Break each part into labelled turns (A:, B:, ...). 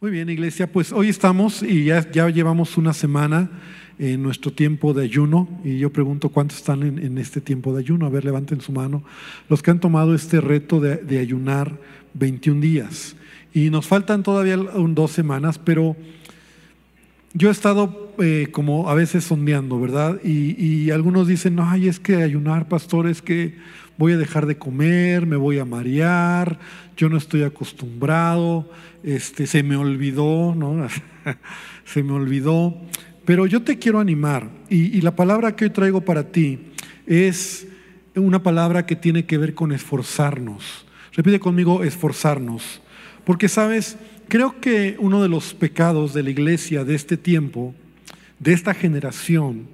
A: Muy bien, iglesia, pues hoy estamos y ya, llevamos una semana en nuestro tiempo de ayuno y yo pregunto cuántos están en, este tiempo de ayuno. A ver, levanten su mano. Los que han tomado este reto de, ayunar 21 días. Y nos faltan todavía dos semanas, pero yo he estado eh, como a veces sondeando, ¿verdad? Y, algunos dicen, no, ay, es que ayunar, pastor, es que voy a dejar de comer, me voy a marear, yo no estoy acostumbrado, este, se me olvidó, ¿no? se me olvidó. Pero yo te quiero animar y, y la palabra que hoy traigo para ti es una palabra que tiene que ver con esforzarnos. Repite conmigo, esforzarnos. Porque, sabes, creo que uno de los pecados de la iglesia de este tiempo, de esta generación,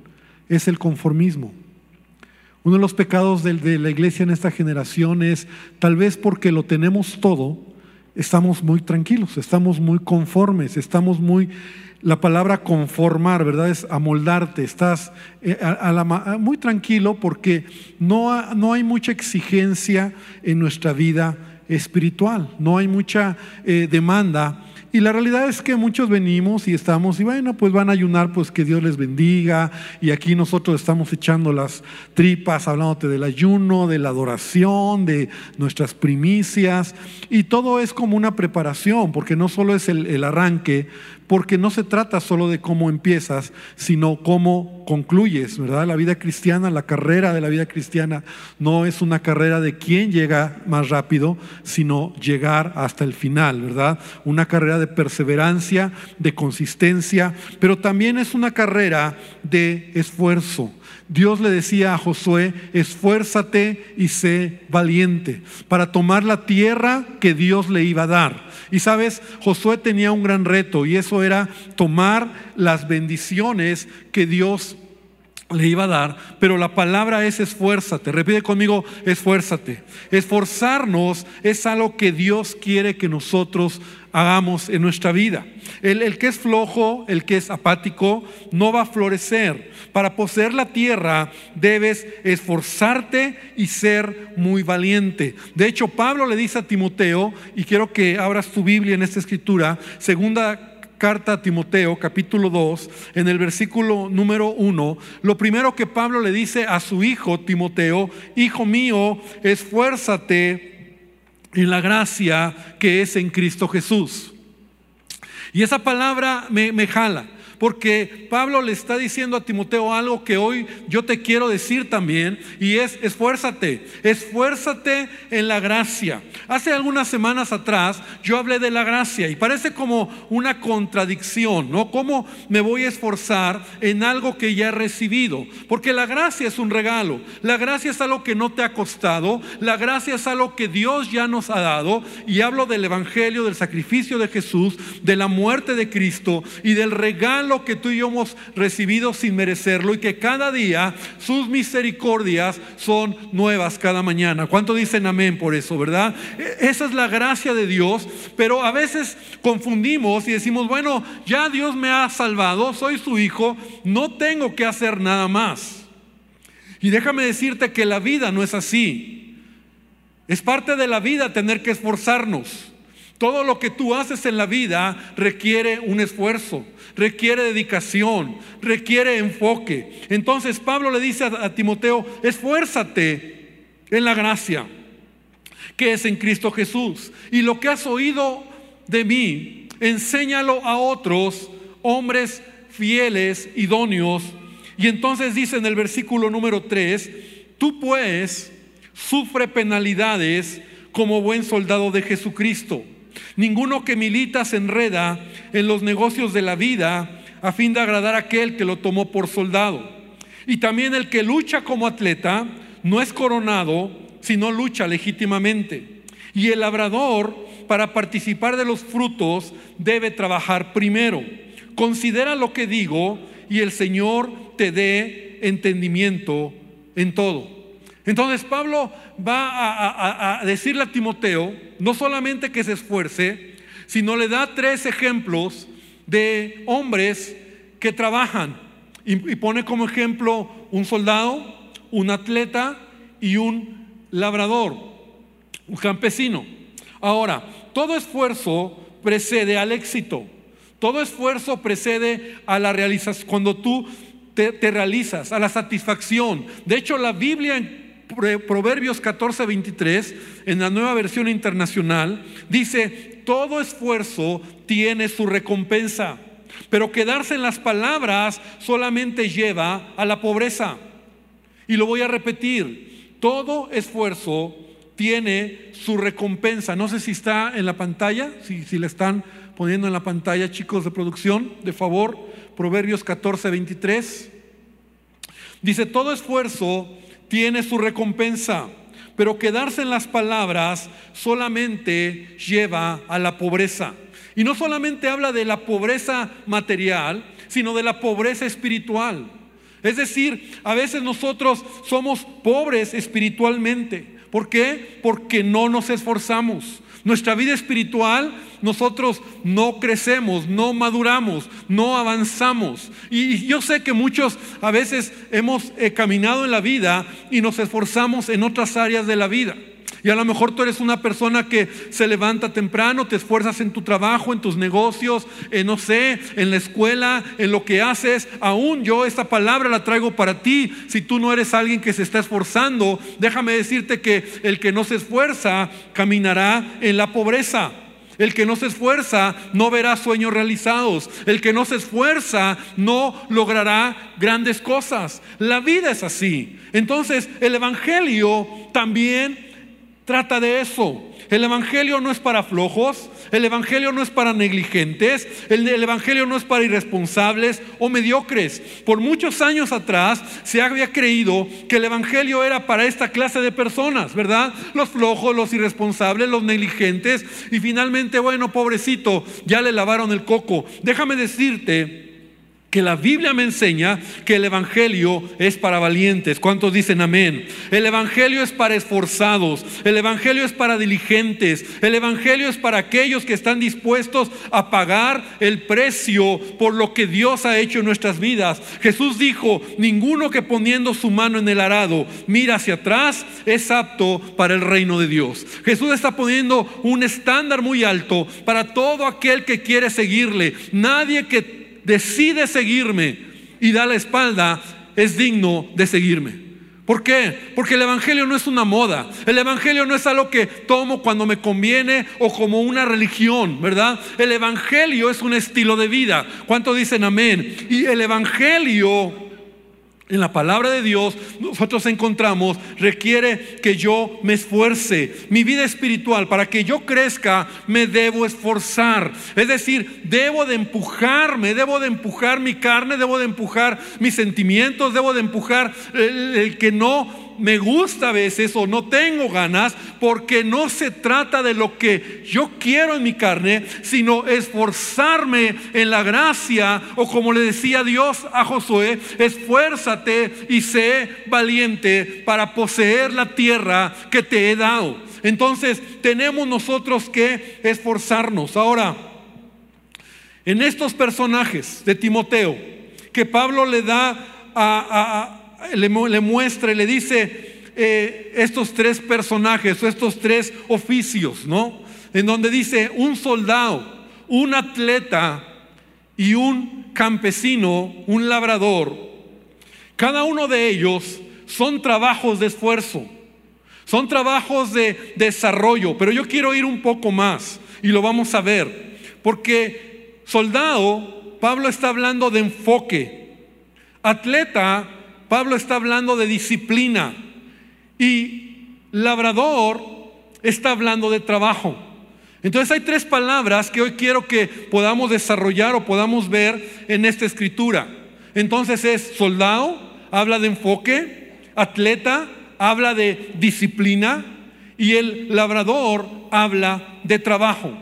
A: es el conformismo. Uno de los pecados de, la iglesia en esta generación es, tal vez porque lo tenemos todo, estamos muy tranquilos, estamos muy conformes, estamos muy... La palabra conformar, ¿verdad? Es amoldarte, estás eh, muy tranquilo porque no, no hay mucha exigencia en nuestra vida espiritual, no hay mucha eh, demanda y la realidad es que muchos venimos y estamos, y bueno, pues van a ayunar, pues que Dios les bendiga. Y aquí nosotros estamos echando las tripas, hablándote del ayuno, de la adoración, de nuestras primicias. Y todo es como una preparación, porque no solo es el, el arranque, porque no se trata solo de cómo empiezas, sino cómo concluyes, ¿verdad? La vida cristiana, la carrera de la vida cristiana no es una carrera de quién llega más rápido, sino llegar hasta el final, ¿verdad? Una carrera de perseverancia, de consistencia, pero también es una carrera de esfuerzo. Dios le decía a Josué, esfuérzate y sé valiente para tomar la tierra que Dios le iba a dar. Y sabes, Josué tenía un gran reto y eso era tomar las bendiciones que Dios le iba a dar, pero la palabra es esfuérzate. Repite conmigo, esfuérzate. Esforzarnos es algo que Dios quiere que nosotros hagamos en nuestra vida. El, el, que es flojo, el que es apático, no va a florecer. Para poseer la tierra debes esforzarte y ser muy valiente. De hecho, Pablo le dice a Timoteo, y quiero que abras tu Biblia en esta escritura, segunda carta a Timoteo, capítulo 2, en el versículo número 1, lo primero que Pablo le dice a su hijo Timoteo, hijo mío, esfuérzate en la gracia que es en Cristo Jesús. Y esa palabra me, me jala porque Pablo le está diciendo a Timoteo algo que hoy yo te quiero decir también, y es esfuérzate, esfuérzate en la gracia. Hace algunas semanas atrás yo hablé de la gracia y parece como una contradicción, ¿no? ¿Cómo me voy a esforzar en algo que ya he recibido? Porque la gracia es un regalo, la gracia es algo que no te ha costado, la gracia es algo que Dios ya nos ha dado, y hablo del Evangelio, del sacrificio de Jesús, de la muerte de Cristo y del regalo lo que tú y yo hemos recibido sin merecerlo y que cada día sus misericordias son nuevas cada mañana. ¿Cuánto dicen amén por eso, verdad? E, esa es la gracia de Dios, pero a veces confundimos y decimos, bueno, ya Dios me ha salvado, soy su hijo, no tengo que hacer nada más. Y déjame decirte que la vida no es así. Es parte de la vida tener que esforzarnos. Todo lo que tú haces en la vida requiere un esfuerzo, requiere dedicación, requiere enfoque. Entonces Pablo le dice a, Timoteo, esfuérzate en la gracia que es en Cristo Jesús. Y lo que has oído de mí, enséñalo a otros hombres fieles, idóneos. Y entonces dice en el versículo número 3, tú pues sufre penalidades como buen soldado de Jesucristo. Ninguno que milita se enreda en los negocios de la vida a fin de agradar a aquel que lo tomó por soldado. Y también el que lucha como atleta no es coronado, sino lucha legítimamente. Y el labrador, para participar de los frutos, debe trabajar primero. Considera lo que digo y el Señor te dé entendimiento en todo. Entonces Pablo va a, decirle a Timoteo, no solamente que se esfuerce, sino le da tres ejemplos de hombres que trabajan. Y, pone como ejemplo un soldado, un atleta y un labrador, un campesino. Ahora, todo esfuerzo precede al éxito. Todo esfuerzo precede a la realización, cuando tú te, realizas, a la satisfacción. De hecho, la Biblia Proverbios 14, 23, en la nueva versión internacional, dice, todo esfuerzo tiene su recompensa, pero quedarse en las palabras solamente lleva a la pobreza. Y lo voy a repetir, todo esfuerzo tiene su recompensa. No sé si está en la pantalla, si, si le están poniendo en la pantalla, chicos de producción, de favor, Proverbios 14, 23. Dice, todo esfuerzo tiene su recompensa, pero quedarse en las palabras solamente lleva a la pobreza. Y no solamente habla de la pobreza material, sino de la pobreza espiritual. Es decir, a veces nosotros somos pobres espiritualmente. ¿Por qué? Porque no nos esforzamos. Nuestra vida espiritual, nosotros no crecemos, no maduramos, no avanzamos. Y yo sé que muchos a veces hemos eh, caminado en la vida y nos esforzamos en otras áreas de la vida. Y a lo mejor tú eres una persona que se levanta temprano, te esfuerzas en tu trabajo, en tus negocios, en, no sé, en la escuela, en lo que haces. Aún yo esta palabra la traigo para ti. Si tú no eres alguien que se está esforzando, déjame decirte que el que no se esfuerza caminará en la pobreza. El que no se esfuerza no verá sueños realizados. El que no se esfuerza no logrará grandes cosas. La vida es así. Entonces el Evangelio también trata de eso. El Evangelio no es para flojos, el Evangelio no es para negligentes, el, Evangelio no es para irresponsables o mediocres. Por muchos años atrás se había creído que el Evangelio era para esta clase de personas, ¿verdad? Los flojos, los irresponsables, los negligentes. Y finalmente, bueno, pobrecito, ya le lavaron el coco. Déjame decirte que la Biblia me enseña que el Evangelio es para valientes. ¿Cuántos dicen amén? El Evangelio es para esforzados, el Evangelio es para diligentes, el Evangelio es para aquellos que están dispuestos a pagar el precio por lo que Dios ha hecho en nuestras vidas. Jesús dijo, ninguno que poniendo su mano en el arado mira hacia atrás es apto para el reino de Dios. Jesús está poniendo un estándar muy alto para todo aquel que quiere seguirle. Nadie que decide seguirme y da la espalda, es digno de seguirme. ¿Por qué? Porque el Evangelio no es una moda. El Evangelio no es algo que tomo cuando me conviene o como una religión, ¿verdad? El Evangelio es un estilo de vida. ¿Cuánto dicen amén? Y el Evangelio en la palabra de Dios nosotros encontramos requiere que yo me esfuerce. Mi vida espiritual, para que yo crezca, me debo esforzar. Es decir, debo de empujarme, debo de empujar mi carne, debo de empujar mis sentimientos, debo de empujar el, que no me gusta a veces o no tengo ganas, porque no se trata de lo que yo quiero en mi carne, sino esforzarme en la gracia, o como le decía Dios a Josué, esfuérzate y sé valiente para poseer la tierra que te he dado. Entonces tenemos nosotros que esforzarnos. Ahora, en estos personajes de Timoteo, que Pablo le da a, le, muestra y le dice eh, estos tres personajes o estos tres oficios, ¿no? En donde dice un soldado, un atleta y un campesino, un labrador. Cada uno de ellos son trabajos de esfuerzo, son trabajos de desarrollo, pero yo quiero ir un poco más y lo vamos a ver, porque soldado, Pablo está hablando de enfoque, atleta, Pablo está hablando de disciplina y labrador está hablando de trabajo. Entonces hay tres palabras que hoy quiero que podamos desarrollar o podamos ver en esta escritura. Entonces es soldado, habla de enfoque, atleta, habla de disciplina y el labrador habla de trabajo.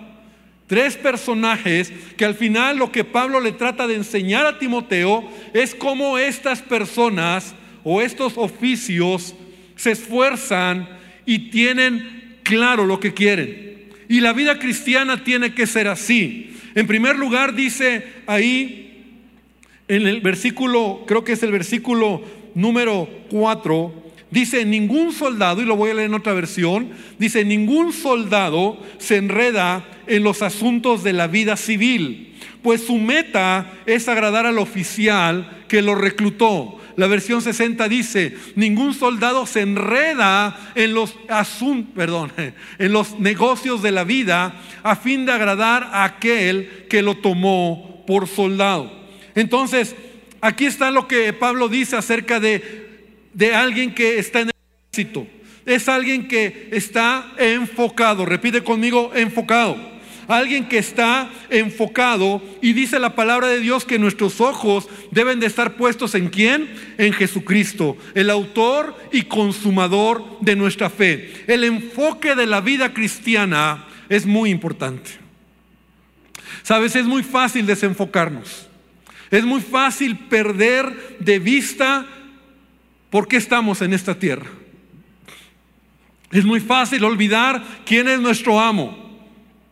A: Tres personajes que al final lo que Pablo le trata de enseñar a Timoteo es cómo estas personas o estos oficios se esfuerzan y tienen claro lo que quieren. Y la vida cristiana tiene que ser así. En primer lugar dice ahí en el versículo, creo que es el versículo número 4, Dice, ningún soldado, y lo voy a leer en otra versión, dice, ningún soldado se enreda en los asuntos de la vida civil, pues su meta es agradar al oficial que lo reclutó. La versión 60 dice, ningún soldado se enreda en los perdón, en los negocios de la vida a fin de agradar a aquel que lo tomó por soldado. Entonces, aquí está lo que Pablo dice acerca de de alguien que está en el éxito. Es alguien que está enfocado. Repite conmigo, enfocado. Alguien que está enfocado y dice la palabra de Dios que nuestros ojos deben de estar puestos en quién? En Jesucristo, el autor y consumador de nuestra fe. El enfoque de la vida cristiana es muy importante. Sabes, es muy fácil desenfocarnos. Es muy fácil perder de vista ¿Por qué estamos en esta tierra? Es muy fácil olvidar quién es nuestro amo,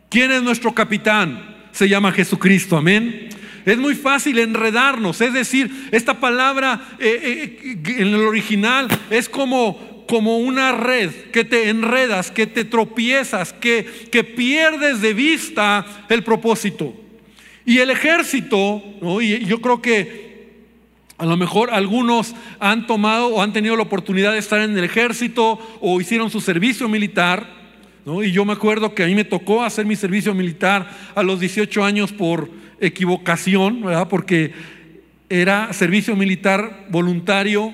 A: quién es nuestro capitán. Se llama Jesucristo, amén. Es muy fácil enredarnos, es decir, esta palabra eh, eh, en el original es como, como una red que te enredas, que te tropiezas, que, que pierdes de vista el propósito. Y el ejército, yo creo que a lo mejor algunos han tomado o han tenido la oportunidad de estar en el ejército o hicieron su servicio militar. Y yo me acuerdo que a mí me tocó hacer mi servicio militar a los 18 años por equivocación, ¿verdad? porque era servicio militar voluntario,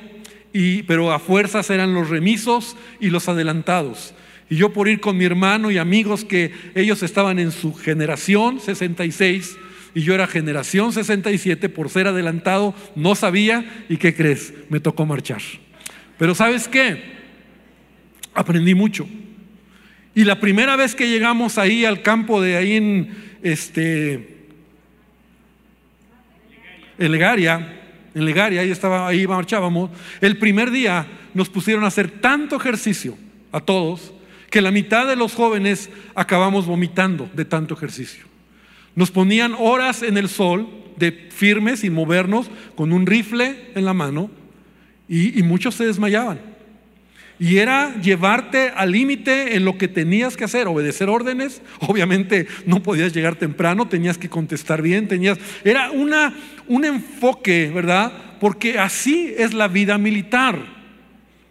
A: y, pero a fuerzas eran los remisos y los adelantados. Y yo por ir con mi hermano y amigos que ellos estaban en su generación, 66, y yo era generación 67, por ser adelantado, no sabía y ¿qué crees? Me tocó marchar. Pero ¿sabes qué? Aprendí mucho. Y la primera vez que llegamos ahí al campo de ahí en este en Legaria, en Legaria, ahí estaba, ahí marchábamos, el primer día nos pusieron a hacer tanto ejercicio a todos que la mitad de los jóvenes acabamos vomitando de tanto ejercicio. Nos ponían horas en el sol, de firmes, sin movernos, con un rifle en la mano, y, muchos se desmayaban. Y era llevarte al límite en lo que tenías que hacer, obedecer órdenes. Obviamente no podías llegar temprano, tenías que contestar bien, tenías. Era una, un enfoque, ¿verdad? Porque así es la vida militar.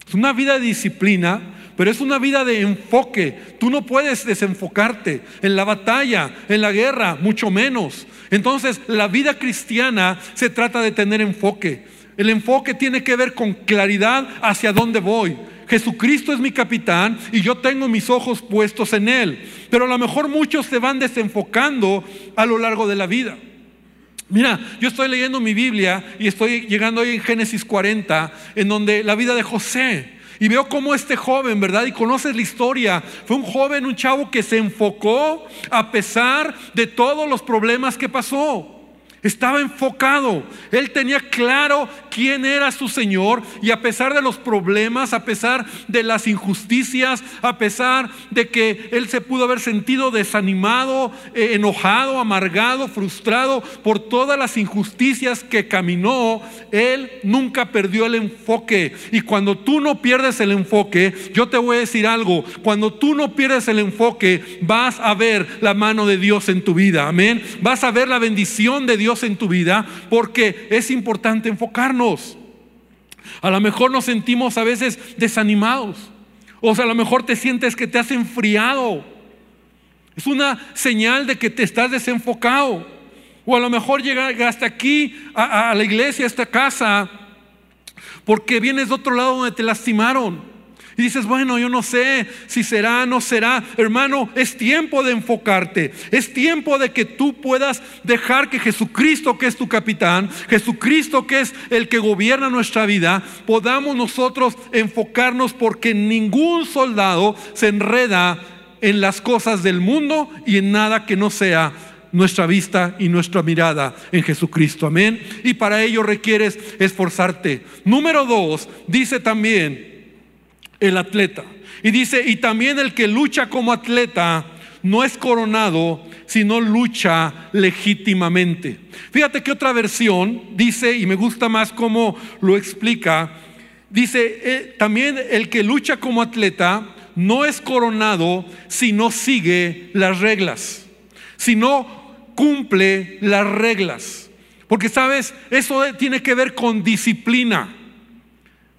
A: Es una vida de disciplina, pero es una vida de enfoque. Tú no puedes desenfocarte en la batalla, en la guerra, mucho menos. Entonces, la vida cristiana se trata de tener enfoque. El enfoque tiene que ver con claridad hacia dónde voy. Jesucristo es mi capitán y yo tengo mis ojos puestos en Él. Pero a lo mejor muchos se van desenfocando a lo largo de la vida. Mira, yo estoy leyendo mi Biblia y estoy llegando ahí en Génesis 40, en donde la vida de José. Y veo cómo este joven, ¿verdad? Y conoces la historia. Fue un joven, un chavo que se enfocó a pesar de todos los problemas que pasó. Estaba enfocado. Él tenía claro quién era su Señor y a pesar de los problemas, a pesar de las injusticias, a pesar de que él se pudo haber sentido desanimado, eh, enojado, amargado, frustrado por todas las injusticias que caminó, él nunca perdió el enfoque. Y cuando tú no pierdes el enfoque, yo te voy a decir algo, cuando tú no pierdes el enfoque, vas a ver la mano de Dios en tu vida. Amén. Vas a ver la bendición de En tu vida porque es importante enfocarnos. A lo mejor nos sentimos a veces desanimados. O sea, a lo mejor te sientes que te has enfriado. Es una señal de que te estás desenfocado. O a lo mejor llegaste aquí a la iglesia, a esta casa, porque vienes de otro lado donde te lastimaron. Y dices, bueno, yo no sé si será, no será. Hermano, es tiempo de enfocarte. Es tiempo de que tú puedas dejar que Jesucristo, que es tu capitán, Jesucristo, que es el que gobierna nuestra vida, podamos nosotros enfocarnos porque ningún soldado se enreda en las cosas del mundo y en nada que no sea nuestra vista y nuestra mirada en Jesucristo. Amén. Y para ello requieres esforzarte. Número dos, dice también el atleta. Y dice, y también el que lucha como atleta no es coronado, sino lucha legítimamente. Fíjate que otra versión dice, y me gusta más cómo lo explica, dice, eh, también el que lucha como atleta no es coronado si no sigue las reglas, si no cumple las reglas. Porque sabes, eso tiene que ver con disciplina.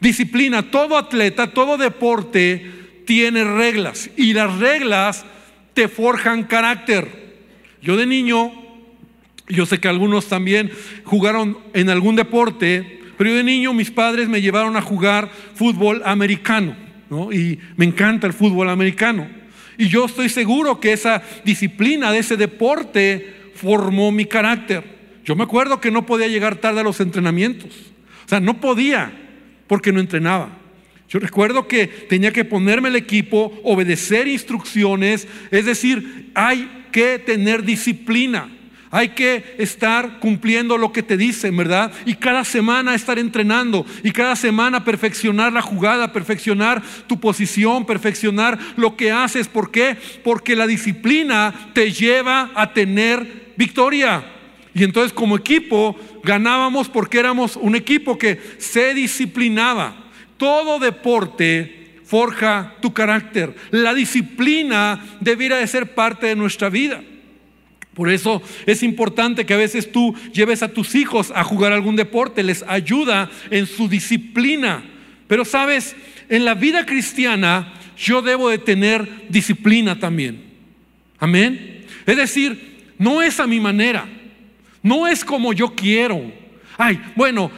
A: Disciplina, todo atleta, todo deporte tiene reglas y las reglas te forjan carácter. Yo de niño, yo sé que algunos también jugaron en algún deporte, pero yo de niño mis padres me llevaron a jugar fútbol americano, Y me encanta el fútbol americano. Y yo estoy seguro que esa disciplina de ese deporte formó mi carácter. Yo me acuerdo que no podía llegar tarde a los entrenamientos. O sea, no podía porque no entrenaba. Yo recuerdo que tenía que ponerme el equipo, obedecer instrucciones, es decir, hay que tener disciplina. Hay que estar cumpliendo lo que te dicen, ¿verdad? Y cada semana estar entrenando y cada semana perfeccionar la jugada, perfeccionar tu posición, perfeccionar lo que haces. ¿Por qué? Porque la disciplina te lleva a tener victoria. Y entonces como equipo ganábamos porque éramos un equipo que se disciplinaba. Todo deporte forja tu carácter. La disciplina debiera de ser parte de nuestra vida. Por eso es importante que a veces tú lleves a tus hijos a jugar algún deporte, les ayuda en su disciplina. Pero sabes, en la vida cristiana yo debo de tener disciplina también. Amén. Es decir, no es a mi manera, no es como yo quiero. Ay, bueno,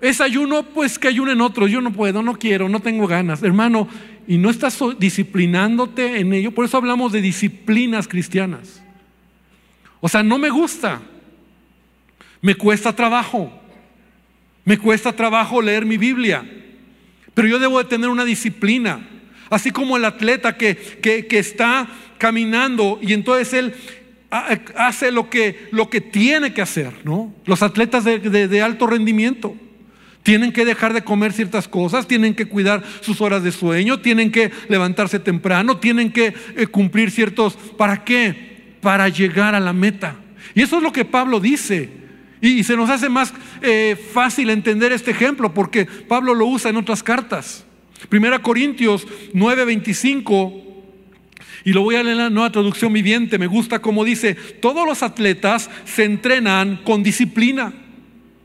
A: es ayuno, pues que ayunen otros. Yo no puedo, no quiero, no tengo ganas. Hermano, y no estás disciplinándote en ello. Por eso hablamos de disciplinas cristianas. O sea, no me gusta. Me cuesta trabajo. Me cuesta trabajo leer mi Biblia. Pero yo debo de tener una disciplina. Así como el atleta que, que, está caminando y entonces él hace lo que, lo que tiene que hacer, ¿no? Los atletas de, de, alto rendimiento. Tienen que dejar de comer ciertas cosas, tienen que cuidar sus horas de sueño, tienen que levantarse temprano, tienen que eh, cumplir ciertos... ¿Para qué? para llegar a la meta. Y eso es lo que Pablo dice. Y, se nos hace más eh, fácil entender este ejemplo porque Pablo lo usa en otras cartas. Primera Corintios 9:25, y lo voy a leer en la nueva traducción viviente, me gusta como dice, todos los atletas se entrenan con disciplina.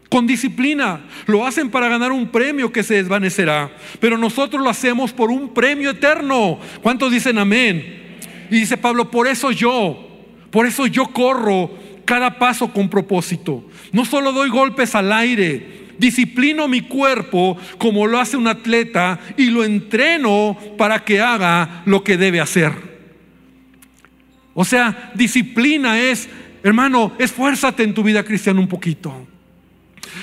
A: Con disciplina. Lo hacen para ganar un premio que se desvanecerá. Pero nosotros lo hacemos por un premio eterno. ¿Cuántos dicen amén? Y dice Pablo, por eso yo, por eso yo corro cada paso con propósito. No solo doy golpes al aire, disciplino mi cuerpo como lo hace un atleta y lo entreno para que haga lo que debe hacer. O sea, disciplina es, hermano, esfuérzate en tu vida cristiana un poquito.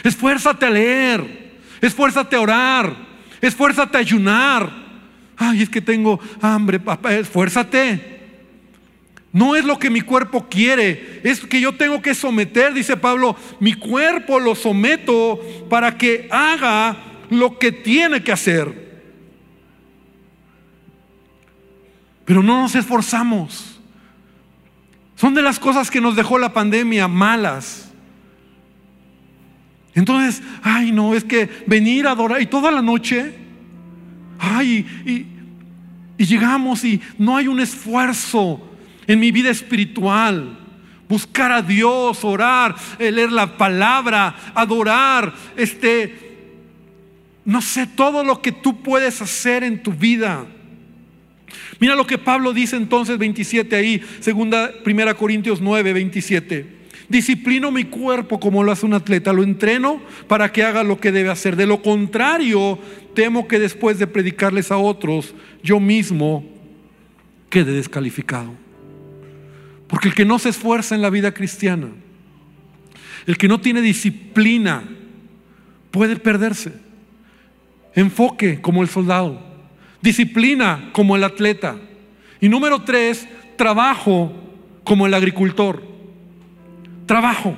A: Esfuérzate a leer, esfuérzate a orar, esfuérzate a ayunar. Ay, es que tengo hambre, papá, esfuérzate. No es lo que mi cuerpo quiere, es que yo tengo que someter, dice Pablo, mi cuerpo lo someto para que haga lo que tiene que hacer. Pero no nos esforzamos. Son de las cosas que nos dejó la pandemia malas. Entonces, ay, no, es que venir a adorar y toda la noche, ay, y, y llegamos y no hay un esfuerzo en mi vida espiritual. Buscar a Dios, orar, eh, leer la palabra, adorar, este, no sé, todo lo que tú puedes hacer en tu vida. Mira lo que Pablo dice entonces 27 ahí, segunda, primera Corintios 9, 27. Disciplino mi cuerpo como lo hace un atleta, lo entreno para que haga lo que debe hacer. De lo contrario, temo que después de predicarles a otros, yo mismo quede descalificado. Porque el que no se esfuerza en la vida cristiana, el que no tiene disciplina, puede perderse. Enfoque como el soldado, disciplina como el atleta. Y número tres, trabajo como el agricultor. Trabajo.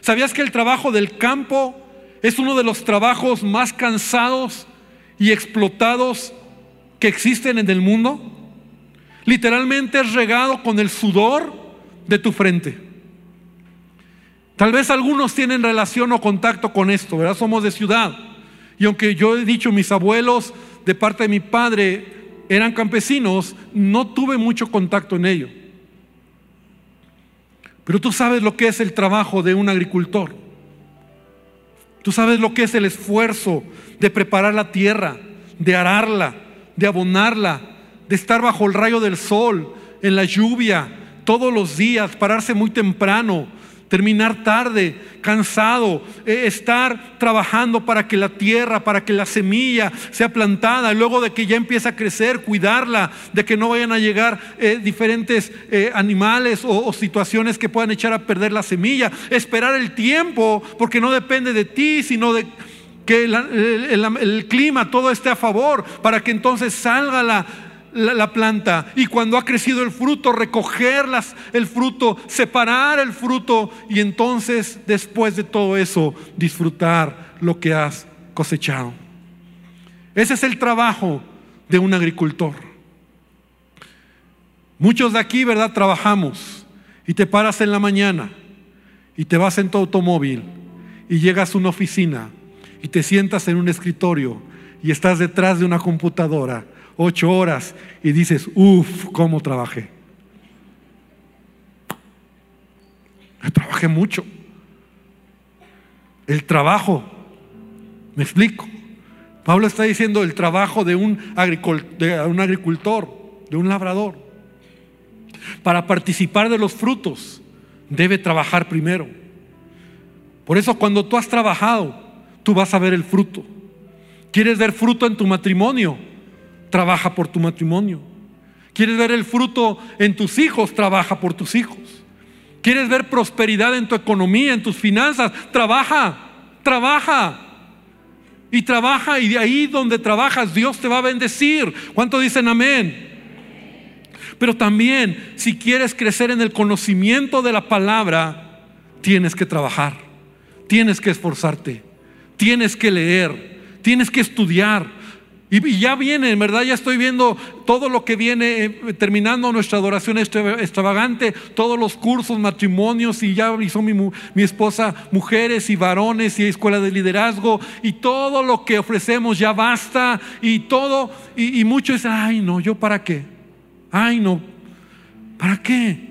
A: ¿Sabías que el trabajo del campo es uno de los trabajos más cansados y explotados que existen en el mundo? Literalmente es regado con el sudor de tu frente. Tal vez algunos tienen relación o contacto con esto, ¿verdad? Somos de ciudad. Y aunque yo he dicho, mis abuelos de parte de mi padre eran campesinos, no tuve mucho contacto en ello. Pero tú sabes lo que es el trabajo de un agricultor. Tú sabes lo que es el esfuerzo de preparar la tierra, de ararla, de abonarla, de estar bajo el rayo del sol, en la lluvia, todos los días, pararse muy temprano, terminar tarde, cansado, eh, estar trabajando para que la tierra, para que la semilla sea plantada, luego de que ya empieza a crecer, cuidarla, de que no vayan a llegar eh, diferentes eh, animales o, situaciones que puedan echar a perder la semilla, esperar el tiempo, porque no depende de ti, sino de que el clima, todo esté a favor, para que entonces salga la la, planta y cuando ha crecido el fruto, recoger el fruto, separar el fruto y entonces después de todo eso disfrutar lo que has cosechado. Ese es el trabajo de un agricultor. Muchos de aquí, ¿verdad? Trabajamos y te paras en la mañana y te vas en tu automóvil y llegas a una oficina y te sientas en un escritorio y estás detrás de una computadora ocho horas y dices, uff, ¿cómo trabajé? trabajé mucho. El trabajo, me explico. Pablo está diciendo el trabajo de un, de un agricultor, de un labrador. Para participar de los frutos, debe trabajar primero. Por eso cuando tú has trabajado, tú vas a ver el fruto. ¿Quieres ver fruto en tu matrimonio? Trabaja por tu matrimonio. ¿Quieres ver el fruto en tus hijos? Trabaja por tus hijos. ¿Quieres ver prosperidad en tu economía, en tus finanzas? Trabaja, trabaja. Y trabaja y de ahí donde trabajas Dios te va a bendecir. ¿Cuánto dicen amén? Pero también si quieres crecer en el conocimiento de la palabra, tienes que trabajar, tienes que esforzarte, tienes que leer, tienes que estudiar, y, ya viene, en verdad, ya estoy viendo todo lo que viene eh, terminando nuestra adoración extravagante, todos los cursos, matrimonios, y ya hizo mi, mi esposa mujeres y varones y escuela de liderazgo, y todo lo que ofrecemos ya basta, y todo, y, y muchos dicen, ay no, yo para qué, ay no, ¿para qué?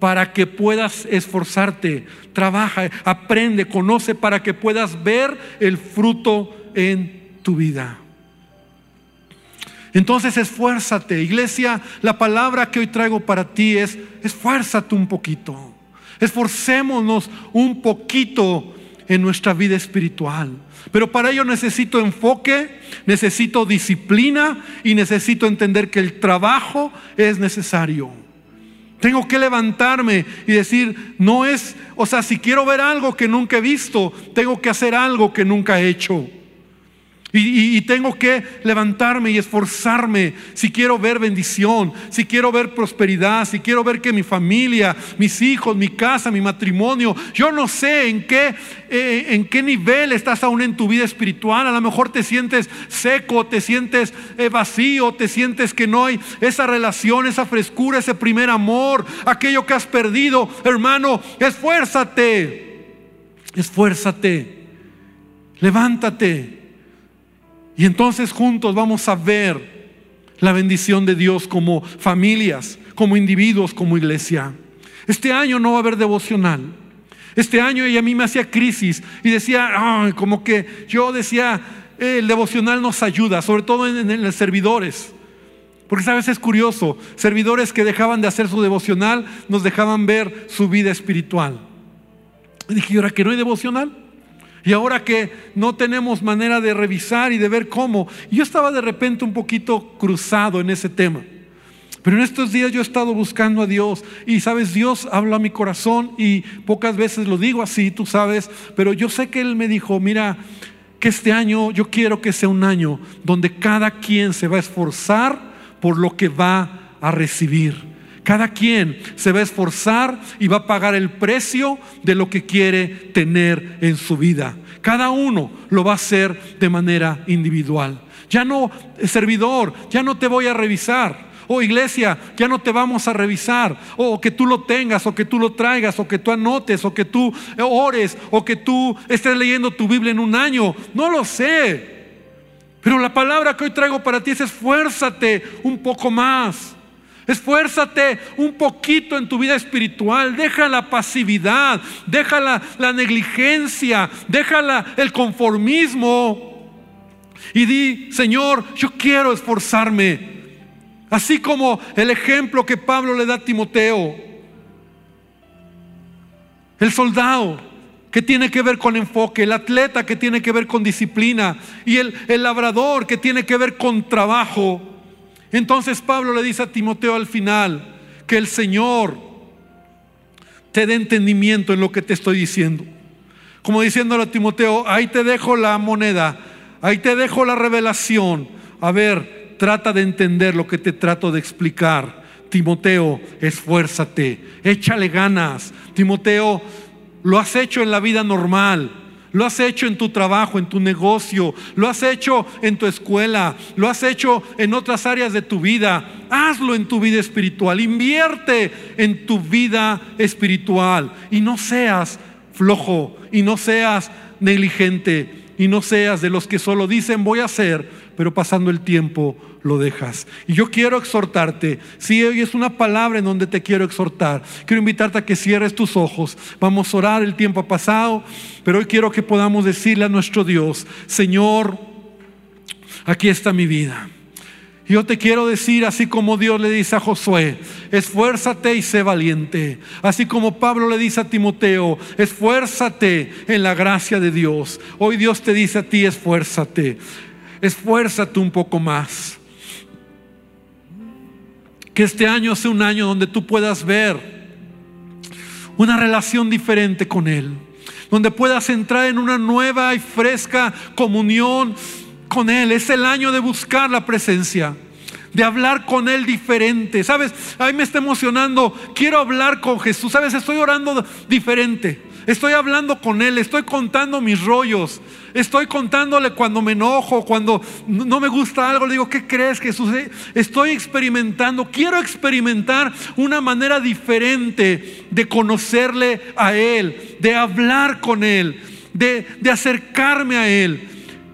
A: Para que puedas esforzarte, trabaja, aprende, conoce, para que puedas ver el fruto en tu vida. Entonces esfuérzate, iglesia, la palabra que hoy traigo para ti es, esfuérzate un poquito, esforcémonos un poquito en nuestra vida espiritual. Pero para ello necesito enfoque, necesito disciplina y necesito entender que el trabajo es necesario. Tengo que levantarme y decir, no es, o sea, si quiero ver algo que nunca he visto, tengo que hacer algo que nunca he hecho. Y, tengo que levantarme y esforzarme si quiero ver bendición, si quiero ver prosperidad, si quiero ver que mi familia, mis hijos, mi casa, mi matrimonio, yo no sé en qué, eh, en qué nivel estás aún en tu vida espiritual. A lo mejor te sientes seco, te sientes eh, vacío, te sientes que no hay esa relación, esa frescura, ese primer amor, aquello que has perdido. Hermano, esfuérzate, esfuérzate, levántate. Y entonces juntos vamos a ver la bendición de Dios como familias, como individuos, como iglesia. Este año no va a haber devocional. Este año y a mí me hacía crisis y decía, como que yo decía, el devocional nos ayuda, sobre todo en, en los servidores. Porque sabes, es curioso, servidores que dejaban de hacer su devocional nos dejaban ver su vida espiritual. Y dije, ¿y ahora que no hay devocional? Y ahora que no tenemos manera de revisar y de ver cómo, yo estaba de repente un poquito cruzado en ese tema. Pero en estos días yo he estado buscando a Dios. Y sabes, Dios habla a mi corazón y pocas veces lo digo así, tú sabes, pero yo sé que Él me dijo, mira, que este año yo quiero que sea un año donde cada quien se va a esforzar por lo que va a recibir. Cada quien se va a esforzar y va a pagar el precio de lo que quiere tener en su vida. Cada uno lo va a hacer de manera individual. Ya no, servidor, ya no te voy a revisar. o iglesia, ya no te vamos a revisar, o que tú lo tengas, o que tú lo traigas, o que tú anotes, o que tú ores, o que tú estés leyendo tu Biblia en un año. No lo sé. Pero la palabra que hoy traigo para ti es esfuérzate un poco más. Esfuérzate un poquito en tu vida espiritual. Deja la pasividad, deja la, negligencia, deja el conformismo. Y di, Señor, yo quiero esforzarme. Así como el ejemplo que Pablo le da a Timoteo. El soldado que tiene que ver con enfoque, el atleta que tiene que ver con disciplina y el, el labrador que tiene que ver con trabajo. Entonces Pablo le dice a Timoteo al final que el Señor te dé entendimiento en lo que te estoy diciendo. Como diciéndole a Timoteo, ahí te dejo la moneda, ahí te dejo la revelación. A ver, trata de entender lo que te trato de explicar. Timoteo, esfuérzate, échale ganas. Timoteo, lo has hecho en la vida normal. Lo has hecho en tu trabajo, en tu negocio, lo has hecho en tu escuela, lo has hecho en otras áreas de tu vida. Hazlo en tu vida espiritual, invierte en tu vida espiritual y no seas flojo y no seas negligente y no seas de los que solo dicen voy a hacer, pero pasando el tiempo lo dejas. Y yo quiero exhortarte, si hoy es una palabra en donde te quiero exhortar, quiero invitarte a que cierres tus ojos. Vamos a orar, el tiempo ha pasado, pero hoy quiero que podamos decirle a nuestro Dios, Señor, aquí está mi vida. Yo te quiero decir, así como Dios le dice a Josué, esfuérzate y sé valiente. Así como Pablo le dice a Timoteo, esfuérzate en la gracia de Dios. Hoy Dios te dice a ti, esfuérzate, esfuérzate un poco más. Que este año sea un año donde tú puedas ver una relación diferente con Él. Donde puedas entrar en una nueva y fresca comunión con Él. Es el año de buscar la presencia de hablar con Él diferente. ¿Sabes? A mí me está emocionando. Quiero hablar con Jesús. ¿Sabes? Estoy orando diferente. Estoy hablando con Él, estoy contando mis rollos, estoy contándole cuando me enojo, cuando no me gusta algo, le digo, ¿qué crees Jesús? Estoy experimentando, quiero experimentar una manera diferente de conocerle a Él, de hablar con Él, de, de acercarme a Él.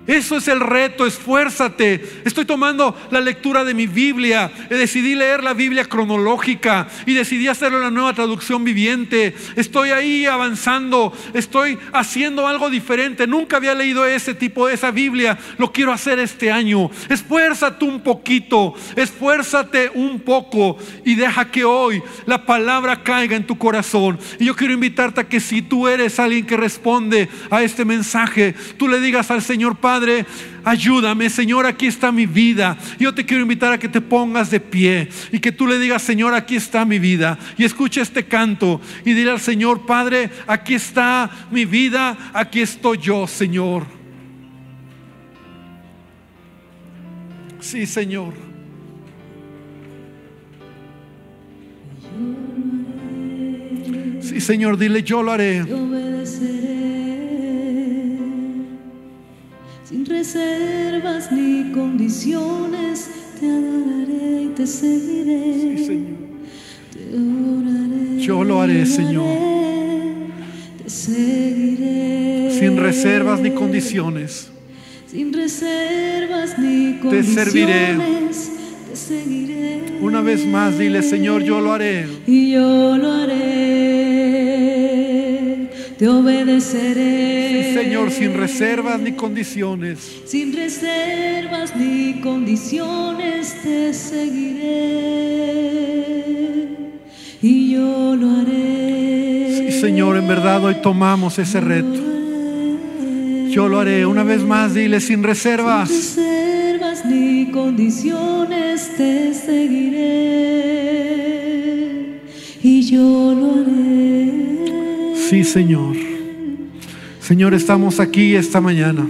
A: Eso es el reto, esfuérzate. Estoy tomando la lectura de mi Biblia. Decidí leer la Biblia cronológica y decidí hacerlo en la nueva traducción viviente. Estoy ahí avanzando, estoy haciendo algo diferente. Nunca había leído ese tipo de esa Biblia. Lo quiero hacer este año. Esfuérzate un poquito, esfuérzate un poco y deja que hoy la palabra caiga en tu corazón. Y yo quiero invitarte a que si tú eres alguien que responde a este mensaje, tú le digas al Señor Padre, Padre, ayúdame, Señor, aquí está mi vida. Yo te quiero invitar a que te pongas de pie y que tú le digas, Señor, aquí está mi vida. Y escucha este canto y dile al Señor, Padre, aquí está mi vida, aquí estoy yo, Señor. Sí, Señor. Sí, Señor, dile, yo lo haré.
B: Sin reservas ni condiciones, te adoraré y te seguiré.
A: Te Yo lo haré, Señor.
B: Te seguiré.
A: Sin reservas ni condiciones.
B: Sin reservas ni condiciones.
A: Te serviré.
B: Te seguiré.
A: Una vez más, dile, Señor, yo lo haré.
B: Y yo lo haré. Te obedeceré.
A: Señor, sin reservas ni condiciones.
B: Sin reservas ni condiciones te seguiré y yo lo haré.
A: Sí, Señor, en verdad hoy tomamos ese reto. Yo lo haré. Una vez más, dile sin reservas.
B: Sin reservas ni condiciones te seguiré
A: Sí, Señor. Señor, estamos aquí esta mañana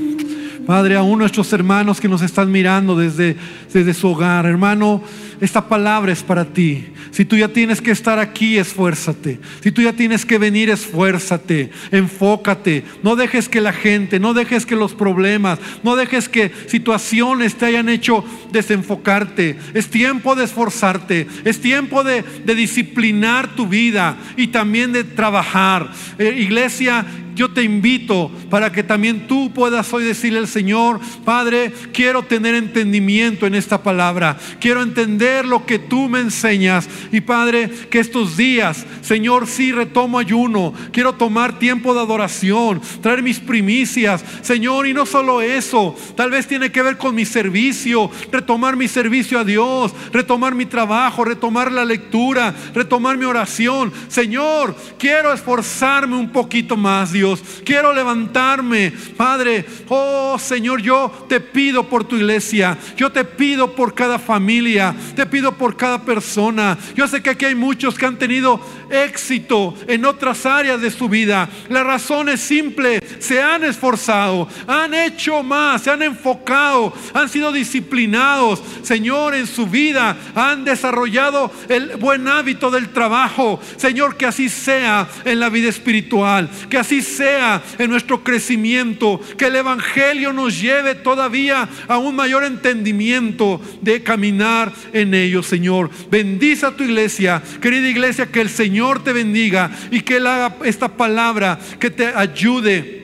A: Padre, aún nuestros hermanos que nos están mirando desde, desde su hogar, hermano, esta palabra es para ti. Si tú ya tienes que estar aquí, esfuérzate. Si tú ya tienes que venir, esfuérzate. Enfócate. No dejes que la gente, no dejes que los problemas, no dejes que situaciones te hayan hecho desenfocarte. Es tiempo de esforzarte. Es tiempo de, disciplinar tu vida y también de trabajar. Eh, iglesia, yo te invito para que también tú puedas hoy decirle al Señor, Padre, quiero tener entendimiento en esta palabra, quiero entender lo que tú me enseñas y Padre, que estos días, Señor, sí retomo ayuno, quiero tomar tiempo de adoración, traer mis primicias, Señor, y no solo eso, tal vez tiene que ver con mi servicio, retomar mi servicio a Dios, retomar mi trabajo, retomar la lectura, retomar mi oración. Señor, quiero esforzarme un poquito más, Dios. Quiero levantarme, Padre. Oh Señor, yo te pido por tu iglesia. Yo te pido por cada familia. Te pido por cada persona. Yo sé que aquí hay muchos que han tenido éxito en otras áreas de su vida. La razón es simple. Se han esforzado. Han hecho más. Se han enfocado. Han sido disciplinados. Señor, en su vida han desarrollado el buen hábito del trabajo. Señor, que así sea en la vida espiritual. Que así sea sea en nuestro crecimiento, que el Evangelio nos lleve todavía a un mayor entendimiento de caminar en ello, Señor. Bendice a tu iglesia, querida iglesia, que el Señor te bendiga y que Él haga esta palabra que te ayude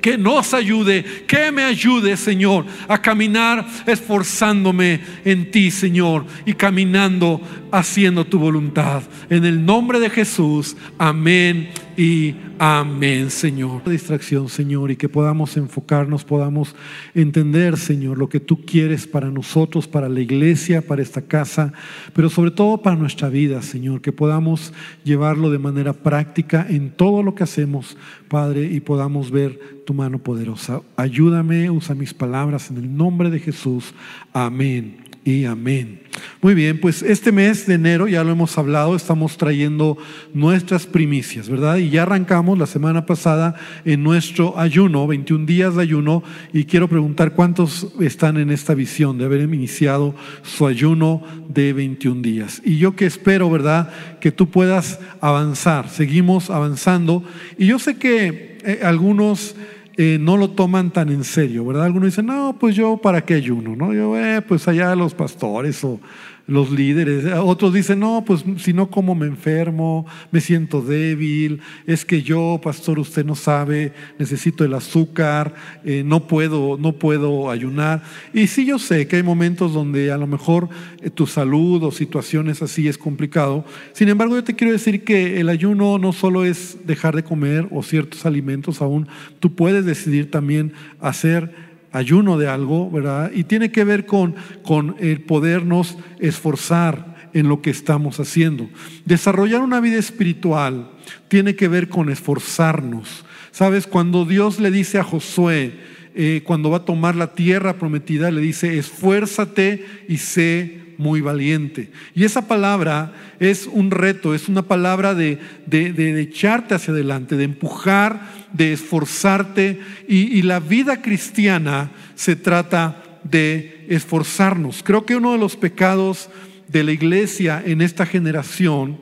A: que nos ayude, que me ayude, Señor, a caminar esforzándome en ti, Señor, y caminando haciendo tu voluntad. En el nombre de Jesús, amén y amén, Señor. Distracción, Señor, y que podamos enfocarnos, podamos entender, Señor, lo que tú quieres para nosotros, para la iglesia, para esta casa, pero sobre todo para nuestra vida, Señor, que podamos llevarlo de manera práctica en todo lo que hacemos, Padre, y podamos ver tu mano poderosa. Ayúdame, usa mis palabras en el nombre de Jesús. Amén y amén. Muy bien, pues este mes de enero, ya lo hemos hablado, estamos trayendo nuestras primicias, ¿verdad? Y ya arrancamos la semana pasada en nuestro ayuno, 21 días de ayuno, y quiero preguntar cuántos están en esta visión de haber iniciado su ayuno de 21 días. Y yo que espero, ¿verdad? Que tú puedas avanzar, seguimos avanzando. Y yo sé que eh, algunos eh, no lo toman tan en serio, ¿verdad? Algunos dicen, no, pues yo para qué ayuno, ¿no? Yo, eh, pues allá los pastores o los líderes. Otros dicen, no, pues si no como me enfermo, me siento débil, es que yo, pastor, usted no sabe, necesito el azúcar, eh, no, puedo, no puedo ayunar. Y sí yo sé que hay momentos donde a lo mejor eh, tu salud o situaciones así es complicado. Sin embargo, yo te quiero decir que el ayuno no solo es dejar de comer o ciertos alimentos aún, tú puedes decidir también hacer ayuno de algo, ¿verdad? Y tiene que ver con, con el podernos esforzar en lo que estamos haciendo. Desarrollar una vida espiritual tiene que ver con esforzarnos. ¿Sabes? Cuando Dios le dice a Josué, eh, cuando va a tomar la tierra prometida, le dice, esfuérzate y sé muy valiente. Y esa palabra es un reto, es una palabra de, de, echarte hacia adelante, de empujar, de esforzarte. Y, la vida cristiana se trata de esforzarnos. Creo que uno de los pecados de la iglesia en esta generación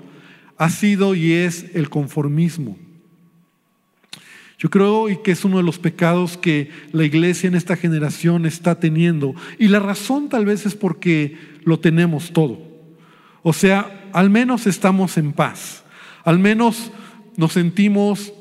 A: ha sido y es el conformismo. Yo creo que es uno de los pecados que la iglesia en esta generación está teniendo. Y la razón tal vez es porque lo tenemos todo. O sea, al menos estamos en paz. Al menos nos sentimos,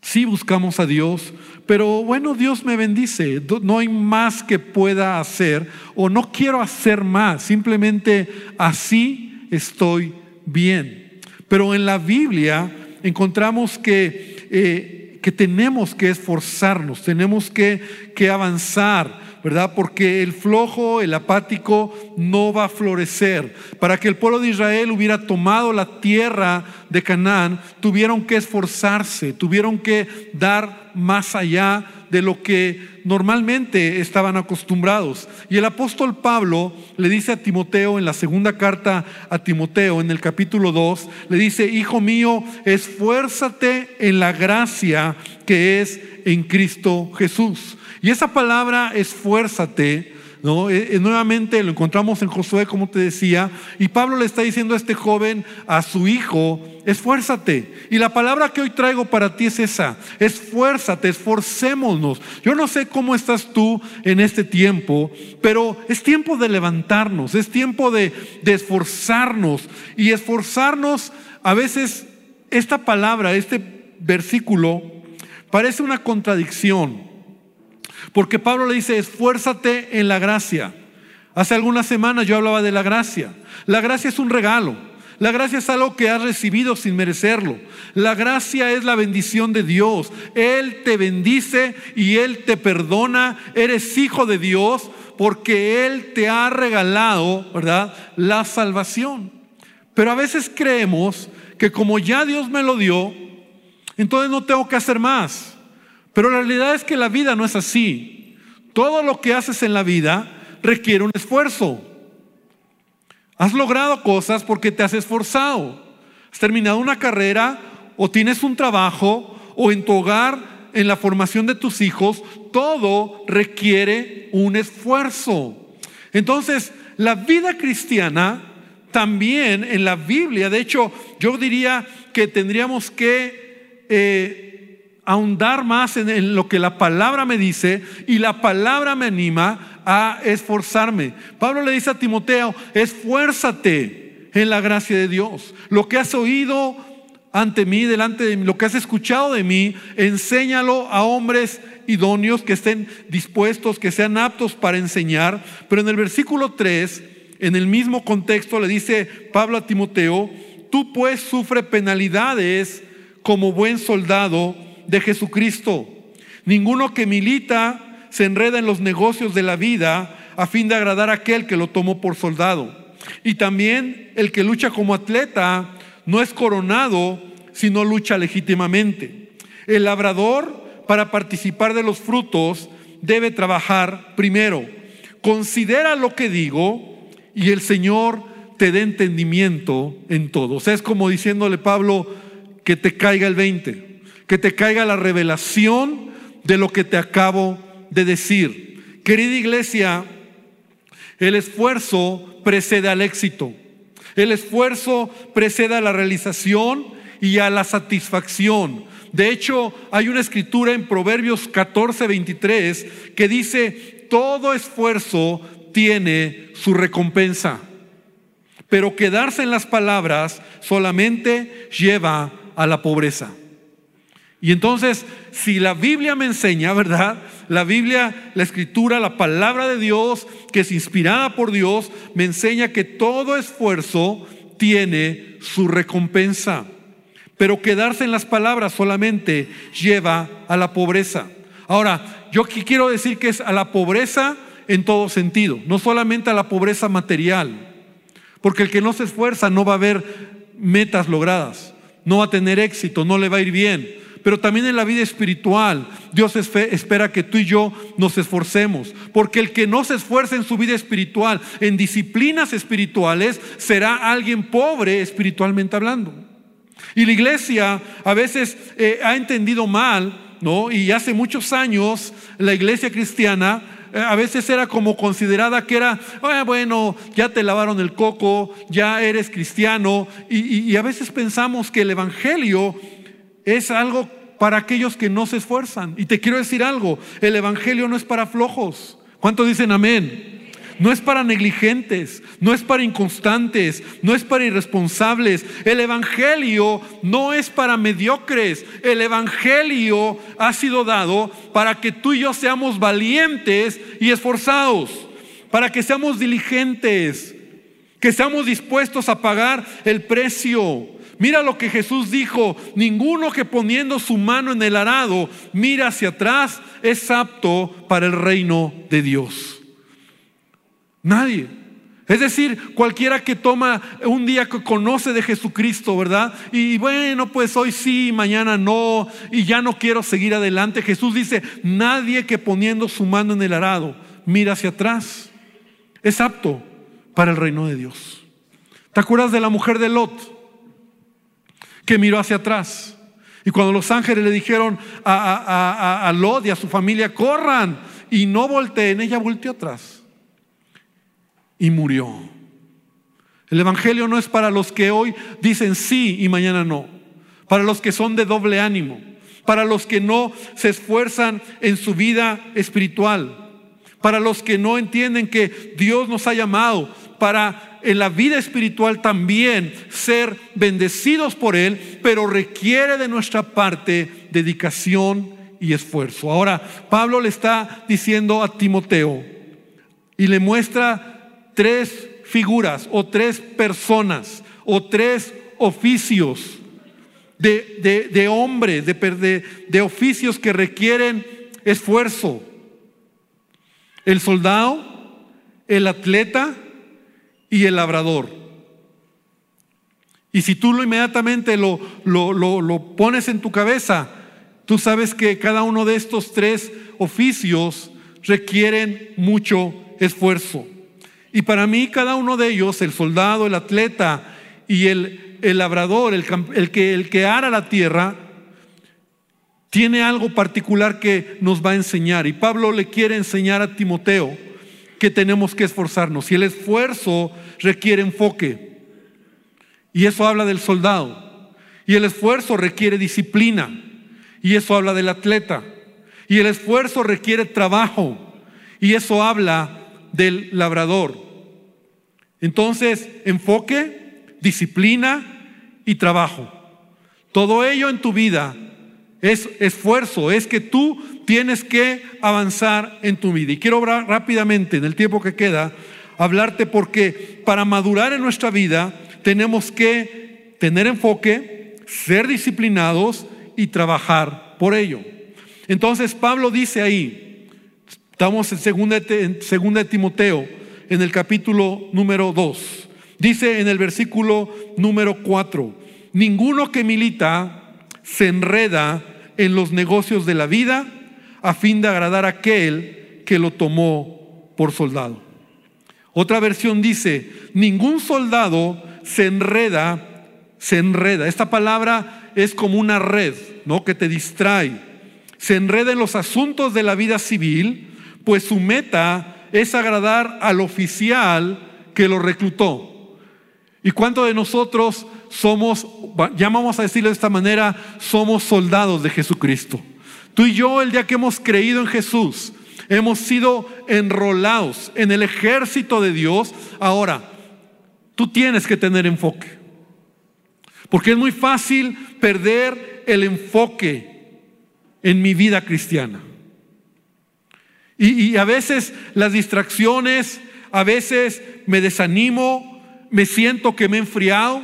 A: sí buscamos a Dios, pero bueno, Dios me bendice. No hay más que pueda hacer o no quiero hacer más. Simplemente así estoy bien. Pero en la Biblia encontramos que... Eh, que tenemos que esforzarnos, tenemos que, que avanzar, ¿verdad? Porque el flojo, el apático no va a florecer. Para que el pueblo de Israel hubiera tomado la tierra de Canaán, tuvieron que esforzarse, tuvieron que dar más allá de lo que normalmente estaban acostumbrados. Y el apóstol Pablo le dice a Timoteo en la segunda carta a Timoteo, en el capítulo 2, le dice, hijo mío, esfuérzate en la gracia que es en Cristo Jesús. Y esa palabra esfuérzate ¿no? Eh, eh, nuevamente lo encontramos en Josué, como te decía, y Pablo le está diciendo a este joven, a su hijo, esfuérzate. Y la palabra que hoy traigo para ti es esa, esfuérzate, esforcémonos. Yo no sé cómo estás tú en este tiempo, pero es tiempo de levantarnos, es tiempo de, de esforzarnos. Y esforzarnos, a veces, esta palabra, este versículo, parece una contradicción. Porque Pablo le dice, esfuérzate en la gracia. Hace algunas semanas yo hablaba de la gracia. La gracia es un regalo. La gracia es algo que has recibido sin merecerlo. La gracia es la bendición de Dios. Él te bendice y Él te perdona. Eres hijo de Dios porque Él te ha regalado, ¿verdad? La salvación. Pero a veces creemos que como ya Dios me lo dio, entonces no tengo que hacer más. Pero la realidad es que la vida no es así. Todo lo que haces en la vida requiere un esfuerzo. Has logrado cosas porque te has esforzado. Has terminado una carrera o tienes un trabajo o en tu hogar, en la formación de tus hijos, todo requiere un esfuerzo. Entonces, la vida cristiana también en la Biblia, de hecho, yo diría que tendríamos que eh, ahondar más en, lo que la palabra me dice y la palabra me anima a esforzarme. Pablo le dice a Timoteo, esfuérzate en la gracia de Dios. Lo que has oído ante mí, delante de mí, lo que has escuchado de mí, enséñalo a hombres idóneos que estén dispuestos, que sean aptos para enseñar. Pero en el versículo 3, en el mismo contexto, le dice Pablo a Timoteo, tú pues sufre penalidades como buen soldado de Jesucristo. Ninguno que milita se enreda en los negocios de la vida a fin de agradar a aquel que lo tomó por soldado. Y también el que lucha como atleta no es coronado, sino lucha legítimamente. El labrador, para participar de los frutos, debe trabajar primero. Considera lo que digo y el Señor te dé entendimiento en todo. Es como diciéndole Pablo que te caiga el 20 que te caiga la revelación de lo que te acabo de decir. Querida iglesia, el esfuerzo precede al éxito. El esfuerzo precede a la realización y a la satisfacción. De hecho, hay una escritura en Proverbios 14, 23 que dice, todo esfuerzo tiene su recompensa, pero quedarse en las palabras solamente lleva a la pobreza. Y entonces, si la Biblia me enseña, ¿verdad? La Biblia, la escritura, la palabra de Dios, que es inspirada por Dios, me enseña que todo esfuerzo tiene su recompensa. Pero quedarse en las palabras solamente lleva a la pobreza. Ahora, yo quiero decir que es a la pobreza en todo sentido, no solamente a la pobreza material, porque el que no se esfuerza no va a ver metas logradas, no va a tener éxito, no le va a ir bien pero también en la vida espiritual. Dios espera que tú y yo nos esforcemos, porque el que no se esfuerce en su vida espiritual, en disciplinas espirituales, será alguien pobre espiritualmente hablando. Y la iglesia a veces eh, ha entendido mal, ¿no? Y hace muchos años la iglesia cristiana eh, a veces era como considerada que era, ah, bueno, ya te lavaron el coco, ya eres cristiano, y, y a veces pensamos que el Evangelio es algo para aquellos que no se esfuerzan. Y te quiero decir algo, el Evangelio no es para flojos. ¿Cuántos dicen amén? No es para negligentes, no es para inconstantes, no es para irresponsables. El Evangelio no es para mediocres. El Evangelio ha sido dado para que tú y yo seamos valientes y esforzados, para que seamos diligentes, que seamos dispuestos a pagar el precio Mira lo que Jesús dijo, ninguno que poniendo su mano en el arado mira hacia atrás es apto para el reino de Dios. Nadie. Es decir, cualquiera que toma un día que conoce de Jesucristo, ¿verdad? Y bueno, pues hoy sí, mañana no, y ya no quiero seguir adelante. Jesús dice, nadie que poniendo su mano en el arado mira hacia atrás es apto para el reino de Dios. ¿Te acuerdas de la mujer de Lot que miró hacia atrás? Y cuando los ángeles le dijeron a, a Lot y a su familia, corran y no volteen, ella volteó atrás y murió. El Evangelio no es para los que hoy dicen sí y mañana no, para los que son de doble ánimo, para los que no se esfuerzan en su vida espiritual, para los que no entienden que Dios nos ha llamado para en la vida espiritual también ser bendecidos por Él, pero requiere de nuestra parte dedicación y esfuerzo. Ahora, Pablo le está diciendo a Timoteo y le muestra tres figuras o tres personas o tres oficios de, de, hombres, de, de oficios que requieren esfuerzo. El soldado, el atleta y el labrador. Y si tú lo inmediatamente lo, lo, lo, pones en tu cabeza, tú sabes que cada uno de estos tres oficios requieren mucho esfuerzo. Y para mí cada uno de ellos, el soldado, el atleta y el, el labrador, el, el, que, el que ara la tierra, tiene algo particular que nos va a enseñar. Y Pablo le quiere enseñar a Timoteo que tenemos que esforzarnos. Y el esfuerzo requiere enfoque. Y eso habla del soldado. Y el esfuerzo requiere disciplina. Y eso habla del atleta. Y el esfuerzo requiere trabajo. Y eso habla del labrador. Entonces, enfoque, disciplina y trabajo. Todo ello en tu vida es esfuerzo, es que tú tienes que avanzar en tu vida. Y quiero rápidamente, en el tiempo que queda, hablarte porque para madurar en nuestra vida tenemos que tener enfoque, ser disciplinados y trabajar por ello. Entonces Pablo dice ahí, Estamos en segunda, de Timoteo, en el capítulo número 2. Dice en el versículo número 4, ninguno que milita se enreda en los negocios de la vida a fin de agradar a aquel que lo tomó por soldado. Otra versión dice, ningún soldado se enreda, se enreda. Esta palabra es como una red, ¿no? Que te distrae. Se enreda en los asuntos de la vida civil pues su meta es agradar al oficial que lo reclutó. ¿Y cuántos de nosotros somos, ya vamos a decirlo de esta manera, somos soldados de Jesucristo? Tú y yo, el día que hemos creído en Jesús, hemos sido enrolados en el ejército de Dios. Ahora, tú tienes que tener enfoque. Porque es muy fácil perder el enfoque en mi vida cristiana. Y, a veces las distracciones, a veces me desanimo, me siento que me he enfriado.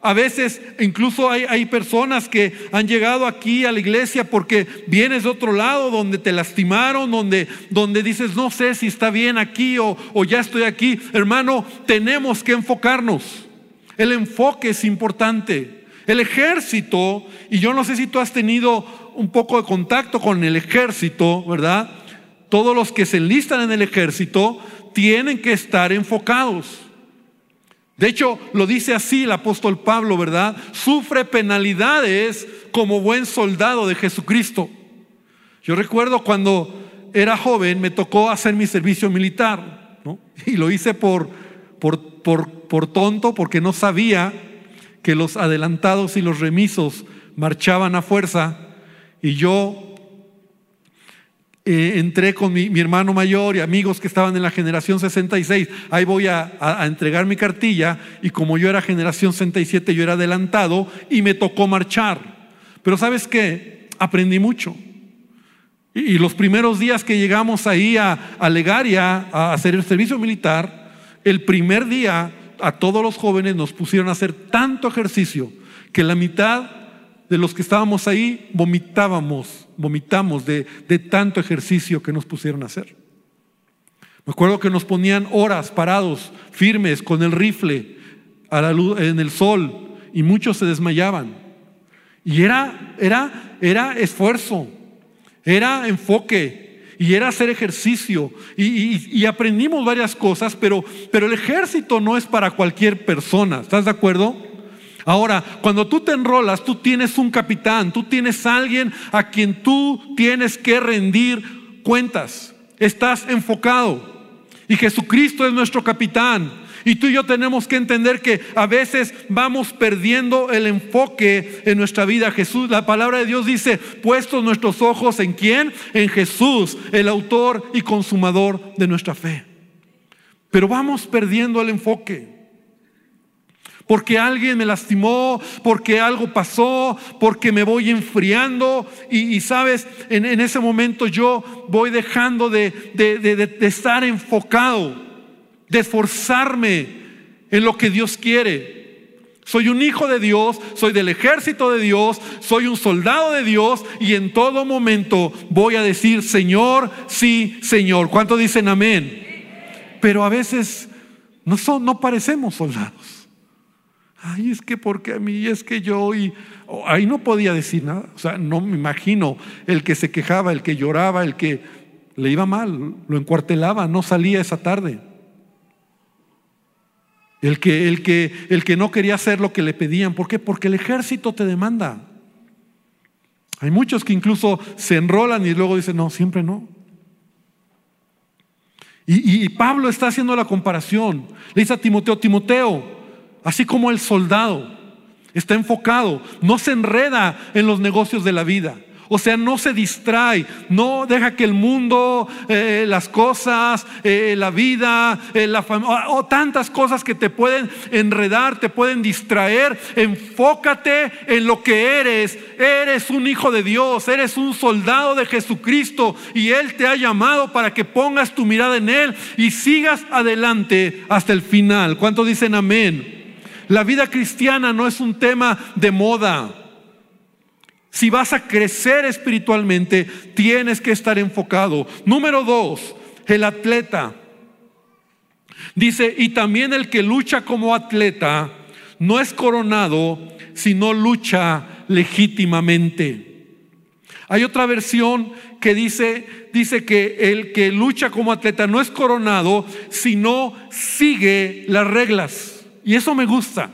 A: A veces incluso hay, hay, personas que han llegado aquí a la iglesia porque vienes de otro lado donde te lastimaron, donde, donde dices, no sé si está bien aquí o, o ya estoy aquí. Hermano, tenemos que enfocarnos. El enfoque es importante. El ejército, y yo no sé si tú has tenido un poco de contacto con el ejército, ¿verdad? todos los que se enlistan en el ejército tienen que estar enfocados. De hecho, lo dice así el apóstol Pablo, ¿verdad? Sufre penalidades como buen soldado de Jesucristo. Yo recuerdo cuando era joven, me tocó hacer mi servicio militar, ¿no? Y lo hice por, por, por, por tonto, porque no sabía que los adelantados y los remisos marchaban a fuerza, y yo eh, entré con mi, hermano mayor y amigos que estaban en la generación 66. Ahí voy a, entregar mi cartilla y como yo era generación 67, yo era adelantado y me tocó marchar. Pero sabes qué, aprendí mucho. Y, los primeros días que llegamos ahí a, a Legaria a hacer el servicio militar, el primer día a todos los jóvenes nos pusieron a hacer tanto ejercicio que la mitad de los que estábamos ahí vomitábamos vomitamos de, tanto ejercicio que nos pusieron a hacer. Me acuerdo que nos ponían horas parados, firmes, con el rifle a la luz, en el sol y muchos se desmayaban. Y era, era, era esfuerzo, era enfoque y era hacer ejercicio. Y, aprendimos varias cosas, pero, pero el ejército no es para cualquier persona. ¿Estás de acuerdo? Ahora, cuando tú te enrolas, tú tienes un capitán, tú tienes alguien a quien tú tienes que rendir cuentas. Estás enfocado. Y Jesucristo es nuestro capitán. Y tú y yo tenemos que entender que a veces vamos perdiendo el enfoque en nuestra vida. Jesús, la palabra de Dios dice, puestos nuestros ojos en quién? En Jesús, el autor y consumador de nuestra fe. Pero vamos perdiendo el enfoque porque alguien me lastimó, porque algo pasó, porque me voy enfriando y, sabes, en, ese momento yo voy dejando de, estar enfocado, de esforzarme en lo que Dios quiere. Soy un hijo de Dios, soy del ejército de Dios, soy un soldado de Dios y en todo momento voy a decir, Señor, sí, Señor. ¿Cuánto dicen amén? Pero a veces no parecemos soldados. Ay, es que porque a mí, es que yo, y ahí no podía decir nada. O sea, no me imagino el que se quejaba, el que lloraba, el que le iba mal, lo encuartelaba, no salía esa tarde. El que, el que, el que no quería hacer lo que le pedían. ¿Por qué? Porque el ejército te demanda. Hay muchos que incluso se enrolan y luego dicen, no, siempre no. Y, y Pablo está haciendo la comparación. Le dice a Timoteo, Timoteo, así como el soldado está enfocado, no se enreda en los negocios de la vida. O sea, no se distrae, no deja que el mundo, eh, las cosas, eh, la vida, eh, la o tantas cosas que te pueden enredar, te pueden distraer. Enfócate en lo que eres. Eres un hijo de Dios, eres un soldado de Jesucristo y Él te ha llamado para que pongas tu mirada en Él y sigas adelante hasta el final. ¿Cuántos dicen amén? La vida cristiana no es un tema de moda. Si vas a crecer espiritualmente, tienes que estar enfocado. Número dos, el atleta. Dice, y también el que lucha como atleta no es coronado, sino lucha legítimamente. Hay otra versión que dice, dice que el que lucha como atleta no es coronado, sino sigue las reglas. Y eso me gusta.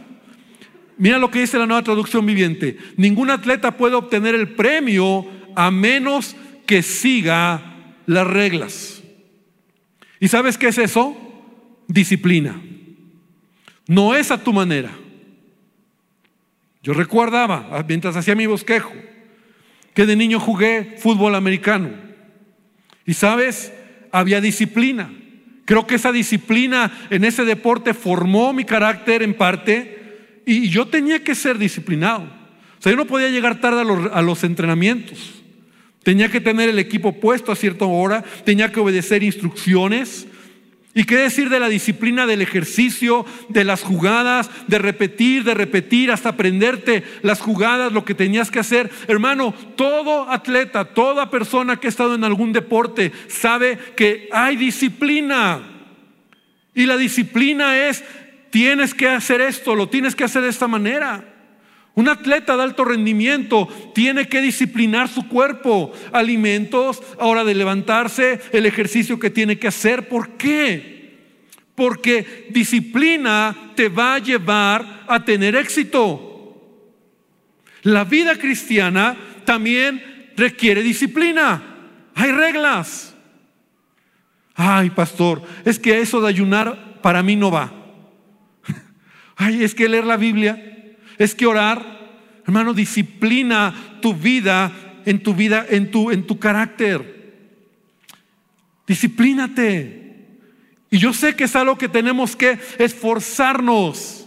A: Mira lo que dice la nueva traducción viviente. Ningún atleta puede obtener el premio a menos que siga las reglas. ¿Y sabes qué es eso? Disciplina. No es a tu manera. Yo recordaba, ah, mientras hacía mi bosquejo, que de niño jugué fútbol americano. Y sabes, había disciplina. Creo que esa disciplina en ese deporte formó mi carácter en parte y yo tenía que ser disciplinado. O sea, yo no podía llegar tarde a los, entrenamientos. Tenía que tener el equipo puesto a cierta hora, tenía que obedecer instrucciones. ¿Y qué decir de la disciplina del ejercicio, de las jugadas, de repetir, de repetir hasta aprenderte las jugadas, lo que tenías que hacer? Hermano, todo atleta, toda persona que ha estado en algún deporte sabe que hay disciplina. Y la disciplina es, tienes que hacer esto, lo tienes que hacer de esta manera. Un atleta de alto rendimiento tiene que disciplinar su cuerpo, alimentos, hora de levantarse, el ejercicio que tiene que hacer. ¿Por qué? Porque disciplina te va a llevar a tener éxito. La vida cristiana también requiere disciplina. Hay reglas. Ay, pastor, es que eso de ayunar para mí no va. Ay, es que leer la Biblia es que orar, hermano, disciplina tu vida en tu vida, en tu, en tu carácter. Disciplínate. Y yo sé que es algo que tenemos que esforzarnos.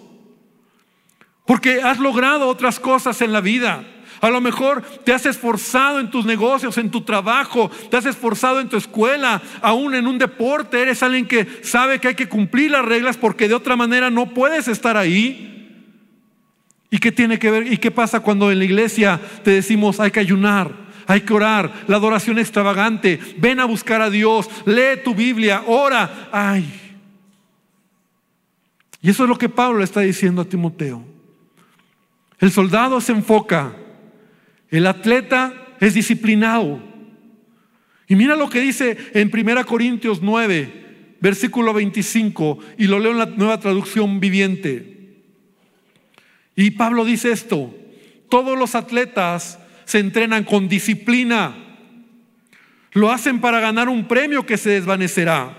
A: Porque has logrado otras cosas en la vida. A lo mejor te has esforzado en tus negocios, en tu trabajo, te has esforzado en tu escuela, aún en un deporte. Eres alguien que sabe que hay que cumplir las reglas porque de otra manera no puedes estar ahí. ¿Y qué tiene que ver? ¿Y qué pasa cuando en la iglesia te decimos hay que ayunar? hay que orar, la adoración extravagante, ven a buscar a Dios, lee tu Biblia, ora. Ay. Y eso es lo que Pablo está diciendo a Timoteo. El soldado se enfoca, el atleta es disciplinado. Y mira lo que dice en 1 Corintios 9, versículo 25, y lo leo en la nueva traducción viviente. Y Pablo dice esto, todos los atletas se entrenan con disciplina, lo hacen para ganar un premio que se desvanecerá,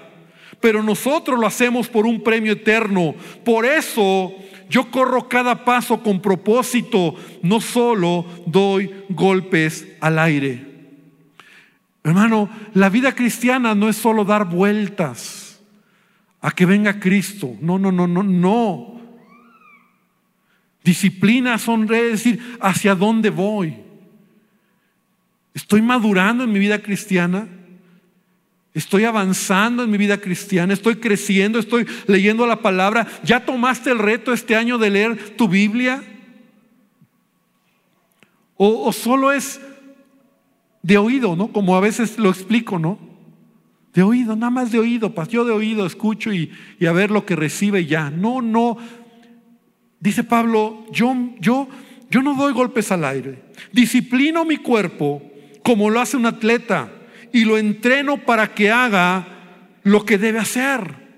A: pero nosotros lo hacemos por un premio eterno. Por eso yo corro cada paso con propósito, no solo doy golpes al aire. Hermano, la vida cristiana no es solo dar vueltas a que venga Cristo. No, no, no, no, no. Disciplina son decir hacia dónde voy. Estoy madurando en mi vida cristiana. Estoy avanzando en mi vida cristiana, estoy creciendo, estoy leyendo la palabra. ¿Ya tomaste el reto este año de leer tu Biblia? ¿O, solo es de oído, ¿no? Como a veces lo explico, ¿no? De oído, nada más de oído, yo de oído escucho y, y a ver lo que recibe ya. No, no. Dice Pablo, yo, yo, yo no doy golpes al aire. Disciplino mi cuerpo como lo hace un atleta y lo entreno para que haga lo que debe hacer.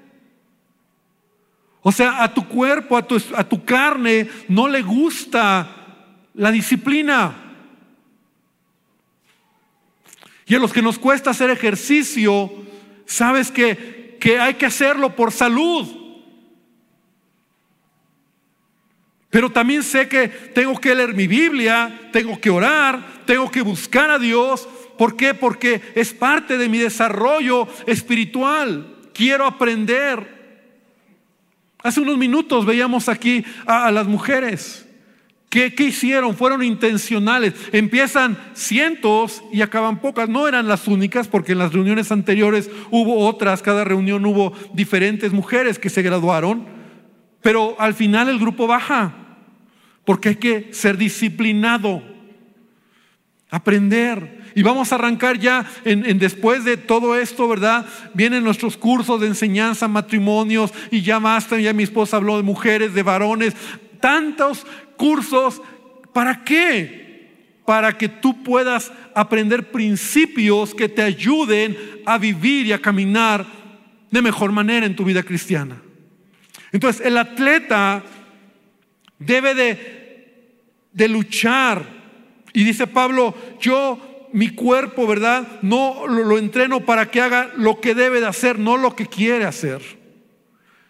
A: O sea, a tu cuerpo, a tu, a tu carne no le gusta la disciplina. Y a los que nos cuesta hacer ejercicio, sabes que, que hay que hacerlo por salud. Pero también sé que tengo que leer mi Biblia, tengo que orar, tengo que buscar a Dios, ¿Por qué? Porque es parte de mi desarrollo espiritual. Quiero aprender. Hace unos minutos veíamos aquí a, las mujeres. ¿Qué, ¿Qué, hicieron? Fueron intencionales. Empiezan cientos y acaban pocas. No eran las únicas porque en las reuniones anteriores hubo otras. Cada reunión hubo diferentes mujeres que se graduaron. Pero al final el grupo baja porque hay que ser disciplinado. Aprender. Y vamos a arrancar ya en, después de todo esto, ¿verdad? Vienen nuestros cursos de enseñanza, matrimonios, y ya basta, ya mi esposa habló de mujeres, de varones, tantos cursos. ¿Para qué? Para que tú puedas aprender principios que te ayuden a vivir y a caminar de mejor manera en tu vida cristiana. Entonces, el atleta debe de, de luchar. Y dice Pablo, yo mi cuerpo, ¿verdad? No lo, entreno para que haga lo que debe de hacer, no lo que quiere hacer.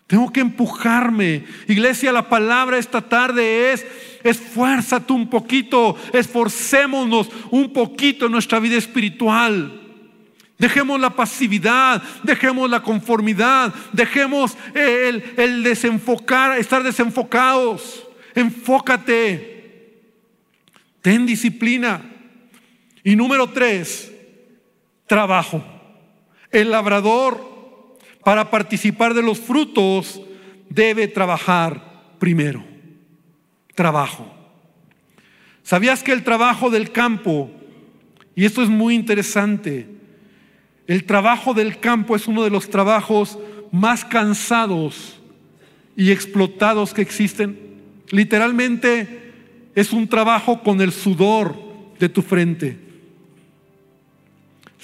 A: Tengo que empujarme. Iglesia, la palabra esta tarde es, esfuérzate un poquito, esforcémonos un poquito en nuestra vida espiritual. Dejemos la pasividad, dejemos la conformidad, dejemos el, el desenfocar, estar desenfocados. Enfócate, ten disciplina. Y número tres, trabajo. El labrador, para participar de los frutos, debe trabajar primero. Trabajo. ¿Sabías que el trabajo del campo, y esto es muy interesante, el trabajo del campo es uno de los trabajos más cansados y explotados que existen? Literalmente es un trabajo con el sudor de tu frente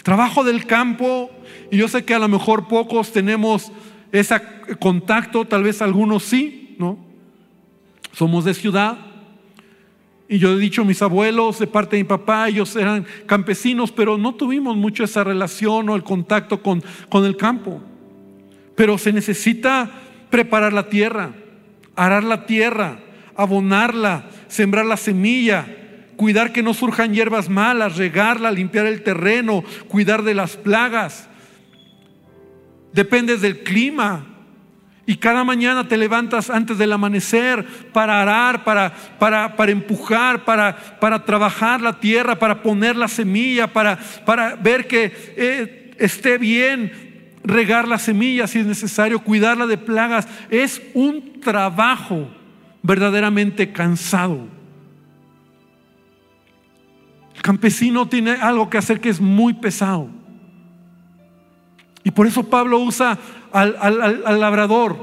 A: Trabajo del campo, y yo sé que a lo mejor pocos tenemos ese contacto, tal vez algunos sí, ¿no? Somos de ciudad. Y yo he dicho, mis abuelos de parte de mi papá, ellos eran campesinos, pero no tuvimos mucho esa relación o el contacto con, con el campo. Pero se necesita preparar la tierra, arar la tierra, abonarla, sembrar la semilla, cuidar que no surjan hierbas malas, regarla, limpiar el terreno, cuidar de las plagas. Dependes del clima. Y cada mañana te levantas antes del amanecer para arar, para, para, para empujar, para, para, trabajar la tierra, para poner la semilla, para, ver que eh, esté bien, regar la semilla si es necesario, cuidarla de plagas. Es un trabajo verdaderamente cansado. campesino tiene algo que hacer que es muy pesado. Y por eso Pablo usa al, al labrador.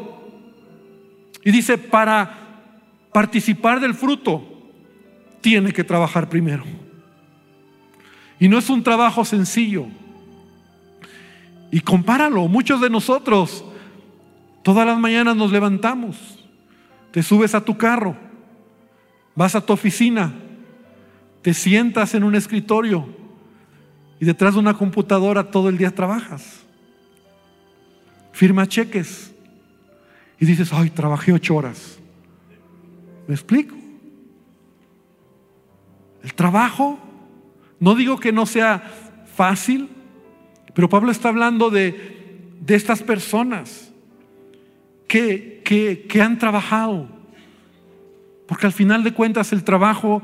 A: Y dice, para participar del fruto, tiene que trabajar primero. Y no es un trabajo sencillo. Y compáralo, muchos de nosotros todas las mañanas nos levantamos, te subes a tu carro, vas a tu oficina, te sientas en un escritorio y detrás de una computadora todo el día trabajas. Firma cheques y dices, ay, trabajé ocho horas. ¿Me explico? El trabajo, no digo que no sea fácil, pero Pablo está hablando de, de estas personas que, que, que han trabajado. Porque al final de cuentas el trabajo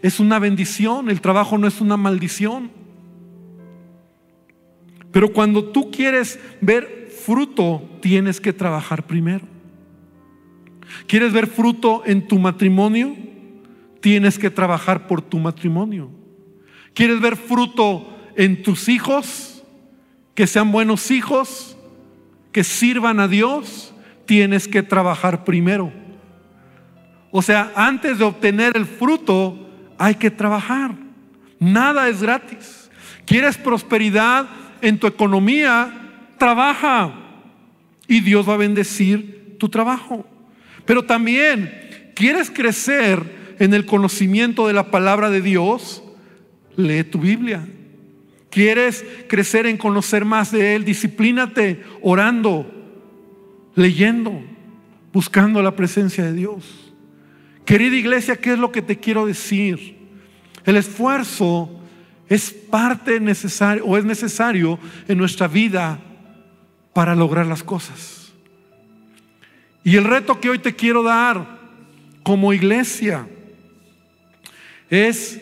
A: es una bendición, el trabajo no es una maldición. Pero cuando tú quieres ver fruto, tienes que trabajar primero. ¿Quieres ver fruto en tu matrimonio? Tienes que trabajar por tu matrimonio. ¿Quieres ver fruto en tus hijos? Que sean buenos hijos, que sirvan a Dios. Tienes que trabajar primero. O sea, antes de obtener el fruto, hay que trabajar. Nada es gratis. ¿Quieres prosperidad en tu economía? Trabaja. Y Dios va a bendecir tu trabajo. Pero también, ¿quieres crecer en el conocimiento de la palabra de Dios? Lee tu Biblia. ¿Quieres crecer en conocer más de Él? Disciplínate orando, leyendo, buscando la presencia de Dios. Querida iglesia, ¿qué es lo que te quiero decir? El esfuerzo es parte necesaria o es necesario en nuestra vida para lograr las cosas. Y el reto que hoy te quiero dar como iglesia es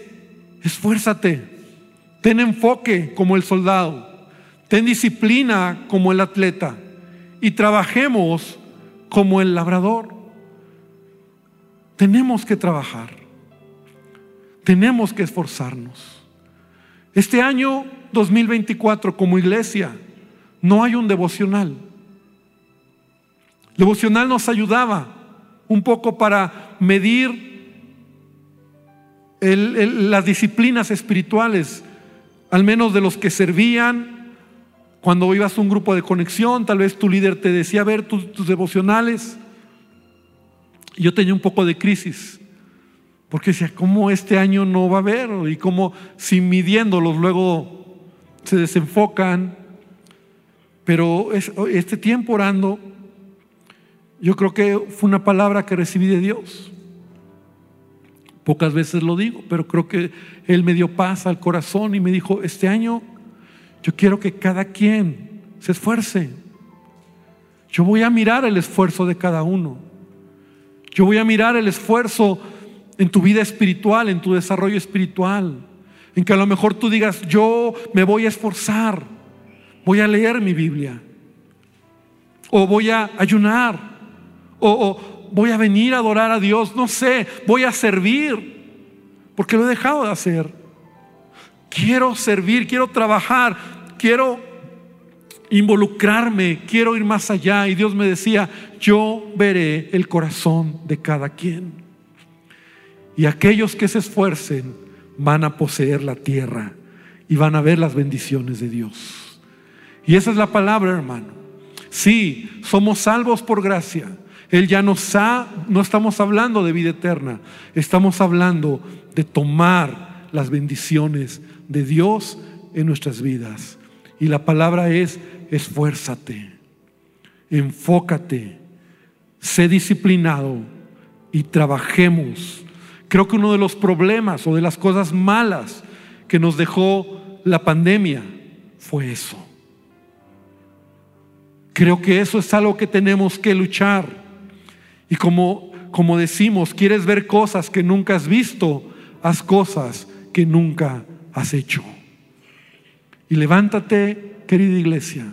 A: esfuérzate, ten enfoque como el soldado, ten disciplina como el atleta y trabajemos como el labrador. Tenemos que trabajar. Tenemos que esforzarnos. Este año 2024 como iglesia no hay un devocional. Devocional nos ayudaba un poco para medir las disciplinas espirituales, al menos de los que servían. Cuando ibas a un grupo de conexión, tal vez tu líder te decía, a ver tus devocionales yo tenía un poco de crisis, porque decía, ¿cómo este año no va a haber? Y cómo si midiéndolos luego se desenfocan. Pero este tiempo orando, yo creo que fue una palabra que recibí de Dios. Pocas veces lo digo, pero creo que Él me dio paz al corazón y me dijo, este año yo quiero que cada quien se esfuerce. Yo voy a mirar el esfuerzo de cada uno. Yo voy a mirar el esfuerzo en tu vida espiritual, en tu desarrollo espiritual. En que a lo mejor tú digas, yo me voy a esforzar, voy a leer mi Biblia. O voy a ayunar. O, voy a venir a adorar a Dios. No sé, voy a servir. Porque lo he dejado de hacer. Quiero servir, quiero trabajar, quiero involucrarme, quiero ir más allá. Y Dios me decía, yo veré el corazón de cada quien. Y aquellos que se esfuercen van a poseer la tierra y van a ver las bendiciones de Dios. Y esa es la palabra, hermano. Sí, somos salvos por gracia. Él ya nos ha, no estamos hablando de vida eterna, estamos hablando de tomar las bendiciones de Dios en nuestras vidas. Y la palabra es esfuérzate, enfócate, sé disciplinado y trabajemos. Creo que uno de los problemas o de las cosas malas que nos dejó la pandemia fue eso. Creo que eso es algo que tenemos que luchar. Y como, como decimos, quieres ver cosas que nunca has visto, haz cosas que nunca has hecho. Y levántate, querida iglesia.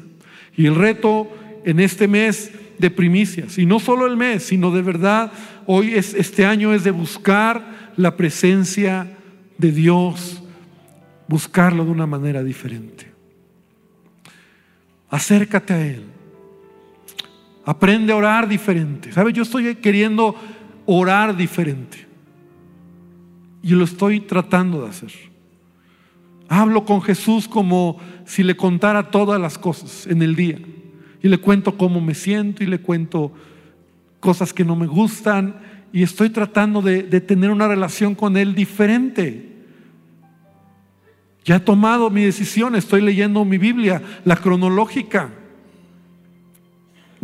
A: Y el reto en este mes de primicias, y no solo el mes, sino de verdad, hoy es, este año es de buscar la presencia de Dios, buscarlo de una manera diferente. Acércate a Él. Aprende a orar diferente. ¿Sabes? Yo estoy queriendo orar diferente. Y lo estoy tratando de hacer. Hablo con Jesús como si le contara todas las cosas en el día. Y le cuento cómo me siento y le cuento cosas que no me gustan. Y estoy tratando de, de tener una relación con Él diferente. Ya he tomado mi decisión, estoy leyendo mi Biblia, la cronológica.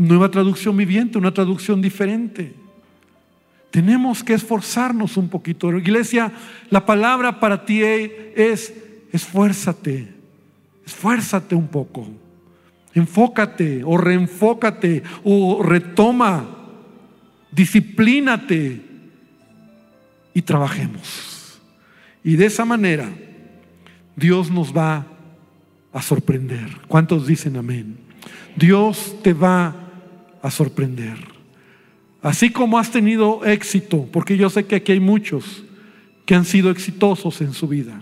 A: Nueva traducción viviente, una traducción diferente. Tenemos que esforzarnos un poquito. Iglesia, la palabra para ti es esfuérzate, esfuérzate un poco. Enfócate o reenfócate o retoma, disciplínate y trabajemos. Y de esa manera Dios nos va a sorprender. ¿Cuántos dicen amén? Dios te va a sorprender. Así como has tenido éxito, porque yo sé que aquí hay muchos que han sido exitosos en su vida,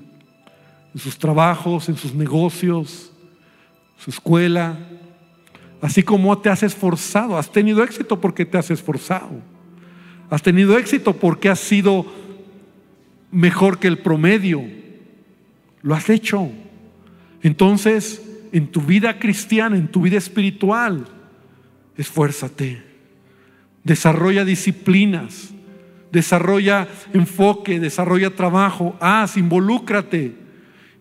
A: en sus trabajos, en sus negocios, su escuela, así como te has esforzado, has tenido éxito porque te has esforzado, has tenido éxito porque has sido mejor que el promedio, lo has hecho. Entonces, en tu vida cristiana, en tu vida espiritual, esfuérzate. Desarrolla disciplinas, desarrolla enfoque, desarrolla trabajo, haz, involúcrate.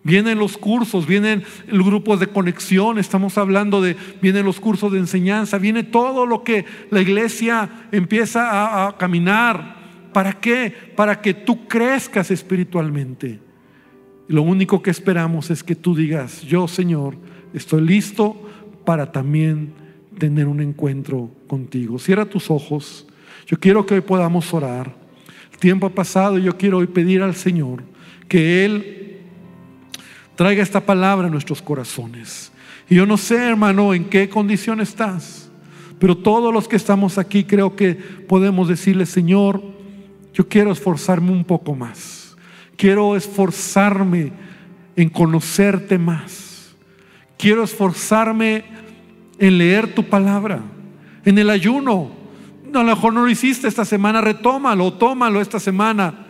A: Vienen los cursos, vienen los grupos de conexión, estamos hablando de, vienen los cursos de enseñanza, viene todo lo que la iglesia empieza a, a caminar. ¿Para qué? Para que tú crezcas espiritualmente. Lo único que esperamos es que tú digas, yo Señor, estoy listo para también tener un encuentro contigo. Cierra tus ojos. Yo quiero que hoy podamos orar. El tiempo ha pasado y yo quiero hoy pedir al Señor que Él traiga esta palabra a nuestros corazones. Y yo no sé, hermano, en qué condición estás, pero todos los que estamos aquí creo que podemos decirle, Señor, yo quiero esforzarme un poco más. Quiero esforzarme en conocerte más. Quiero esforzarme en leer tu palabra, en el ayuno. A lo mejor no lo hiciste esta semana, retómalo, tómalo esta semana.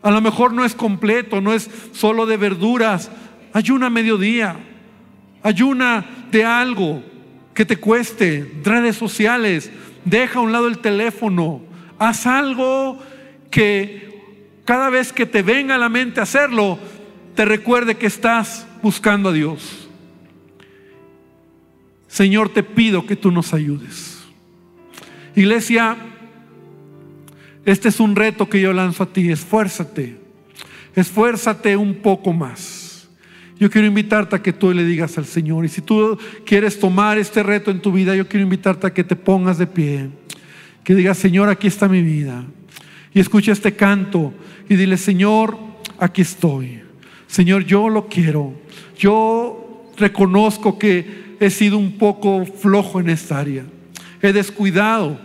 A: A lo mejor no es completo, no es solo de verduras. Ayuna a mediodía, ayuna de algo que te cueste, redes sociales, deja a un lado el teléfono, haz algo que cada vez que te venga a la mente hacerlo, te recuerde que estás buscando a Dios. Señor, te pido que tú nos ayudes. Iglesia, este es un reto que yo lanzo a ti. Esfuérzate, esfuérzate un poco más. Yo quiero invitarte a que tú le digas al Señor. Y si tú quieres tomar este reto en tu vida, yo quiero invitarte a que te pongas de pie. Que digas, Señor, aquí está mi vida. Y escucha este canto y dile, Señor, aquí estoy. Señor, yo lo quiero. Yo reconozco que he sido un poco flojo en esta área. He descuidado.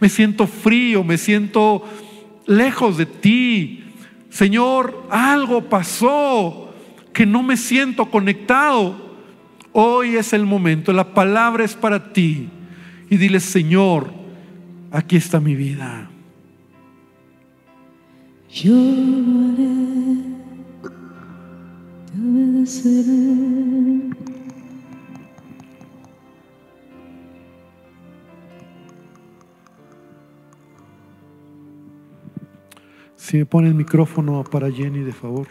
A: Me siento frío, me siento lejos de ti. Señor, algo pasó que no me siento conectado. Hoy es el momento. La palabra es para ti. Y dile, Señor, aquí está mi vida.
B: Yo haré,
A: Si me pone el micrófono para Jenny, de favor.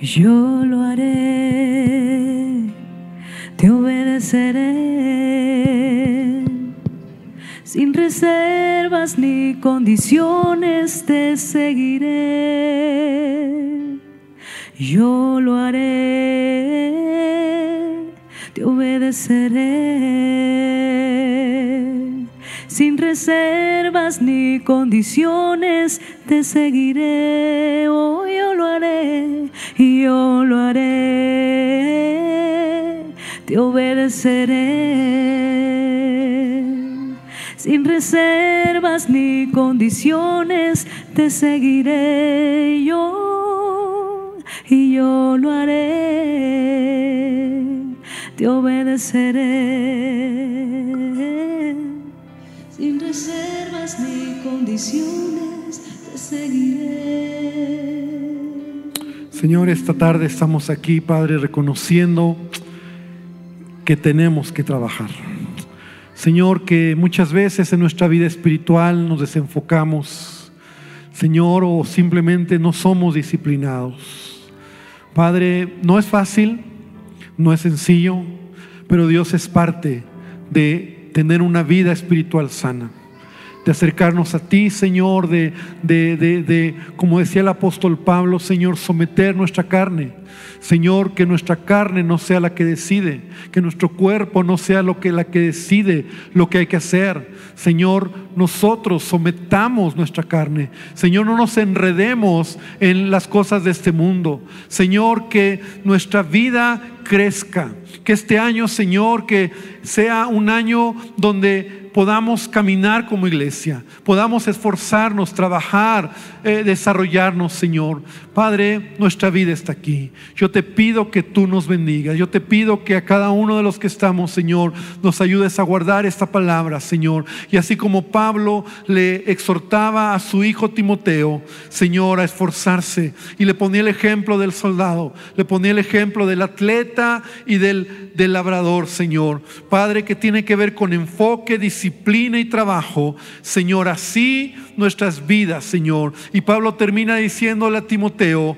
B: Yo lo haré, te obedeceré. Sin reservas ni condiciones te seguiré. Yo lo haré, te obedeceré. sin reservas ni condiciones te seguiré, oh yo lo haré, yo lo haré, te obedeceré. Sin reservas ni condiciones te seguiré yo y yo lo haré, te obedeceré. Sin reservas ni condiciones te seguiré.
A: Señor, esta tarde estamos aquí, Padre, reconociendo que tenemos que trabajar. Señor, que muchas veces en nuestra vida espiritual nos desenfocamos, Señor, o simplemente no somos disciplinados. Padre, no es fácil, no es sencillo, pero Dios es parte de tener una vida espiritual sana de acercarnos a ti, Señor, de, de, de, de, como decía el apóstol Pablo, Señor, someter nuestra carne. Señor, que nuestra carne no sea la que decide, que nuestro cuerpo no sea lo que la que decide lo que hay que hacer. Señor, nosotros sometamos nuestra carne. Señor, no nos enredemos en las cosas de este mundo. Señor, que nuestra vida crezca. Que este año, Señor, que sea un año donde podamos caminar como iglesia, podamos esforzarnos, trabajar, eh, desarrollarnos, Señor. Padre, nuestra vida está aquí. Yo te pido que tú nos bendigas. Yo te pido que a cada uno de los que estamos, Señor, nos ayudes a guardar esta palabra, Señor. Y así como Pablo le exhortaba a su hijo Timoteo, Señor, a esforzarse y le ponía el ejemplo del soldado, le ponía el ejemplo del atleta y del, del labrador, Señor. Padre, que tiene que ver con enfoque, disciplina y trabajo, Señor, así nuestras vidas, Señor. Y Pablo termina diciéndole a Timoteo,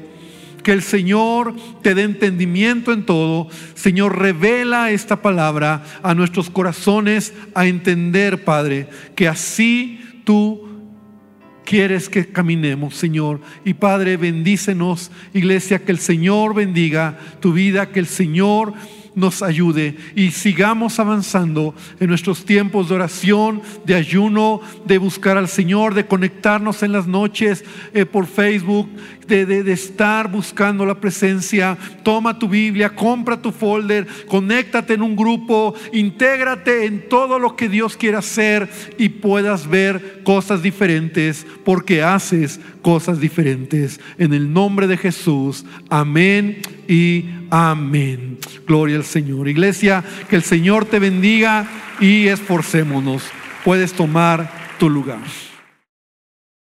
A: que el Señor te dé entendimiento en todo. Señor, revela esta palabra a nuestros corazones a entender, Padre, que así tú quieres que caminemos, Señor. Y Padre, bendícenos, iglesia, que el Señor bendiga tu vida, que el Señor nos ayude y sigamos avanzando en nuestros tiempos de oración, de ayuno, de buscar al Señor, de conectarnos en las noches eh, por Facebook, de, de, de, estar buscando la presencia. Toma tu Biblia, compra tu folder, conéctate en un grupo, intégrate en todo lo que Dios quiere hacer y puedas ver cosas diferentes porque haces cosas diferentes. En el nombre de Jesús, amén y amén. Gloria al Señor. Iglesia, que el Señor te bendiga y esforcémonos. Puedes tomar tu lugar.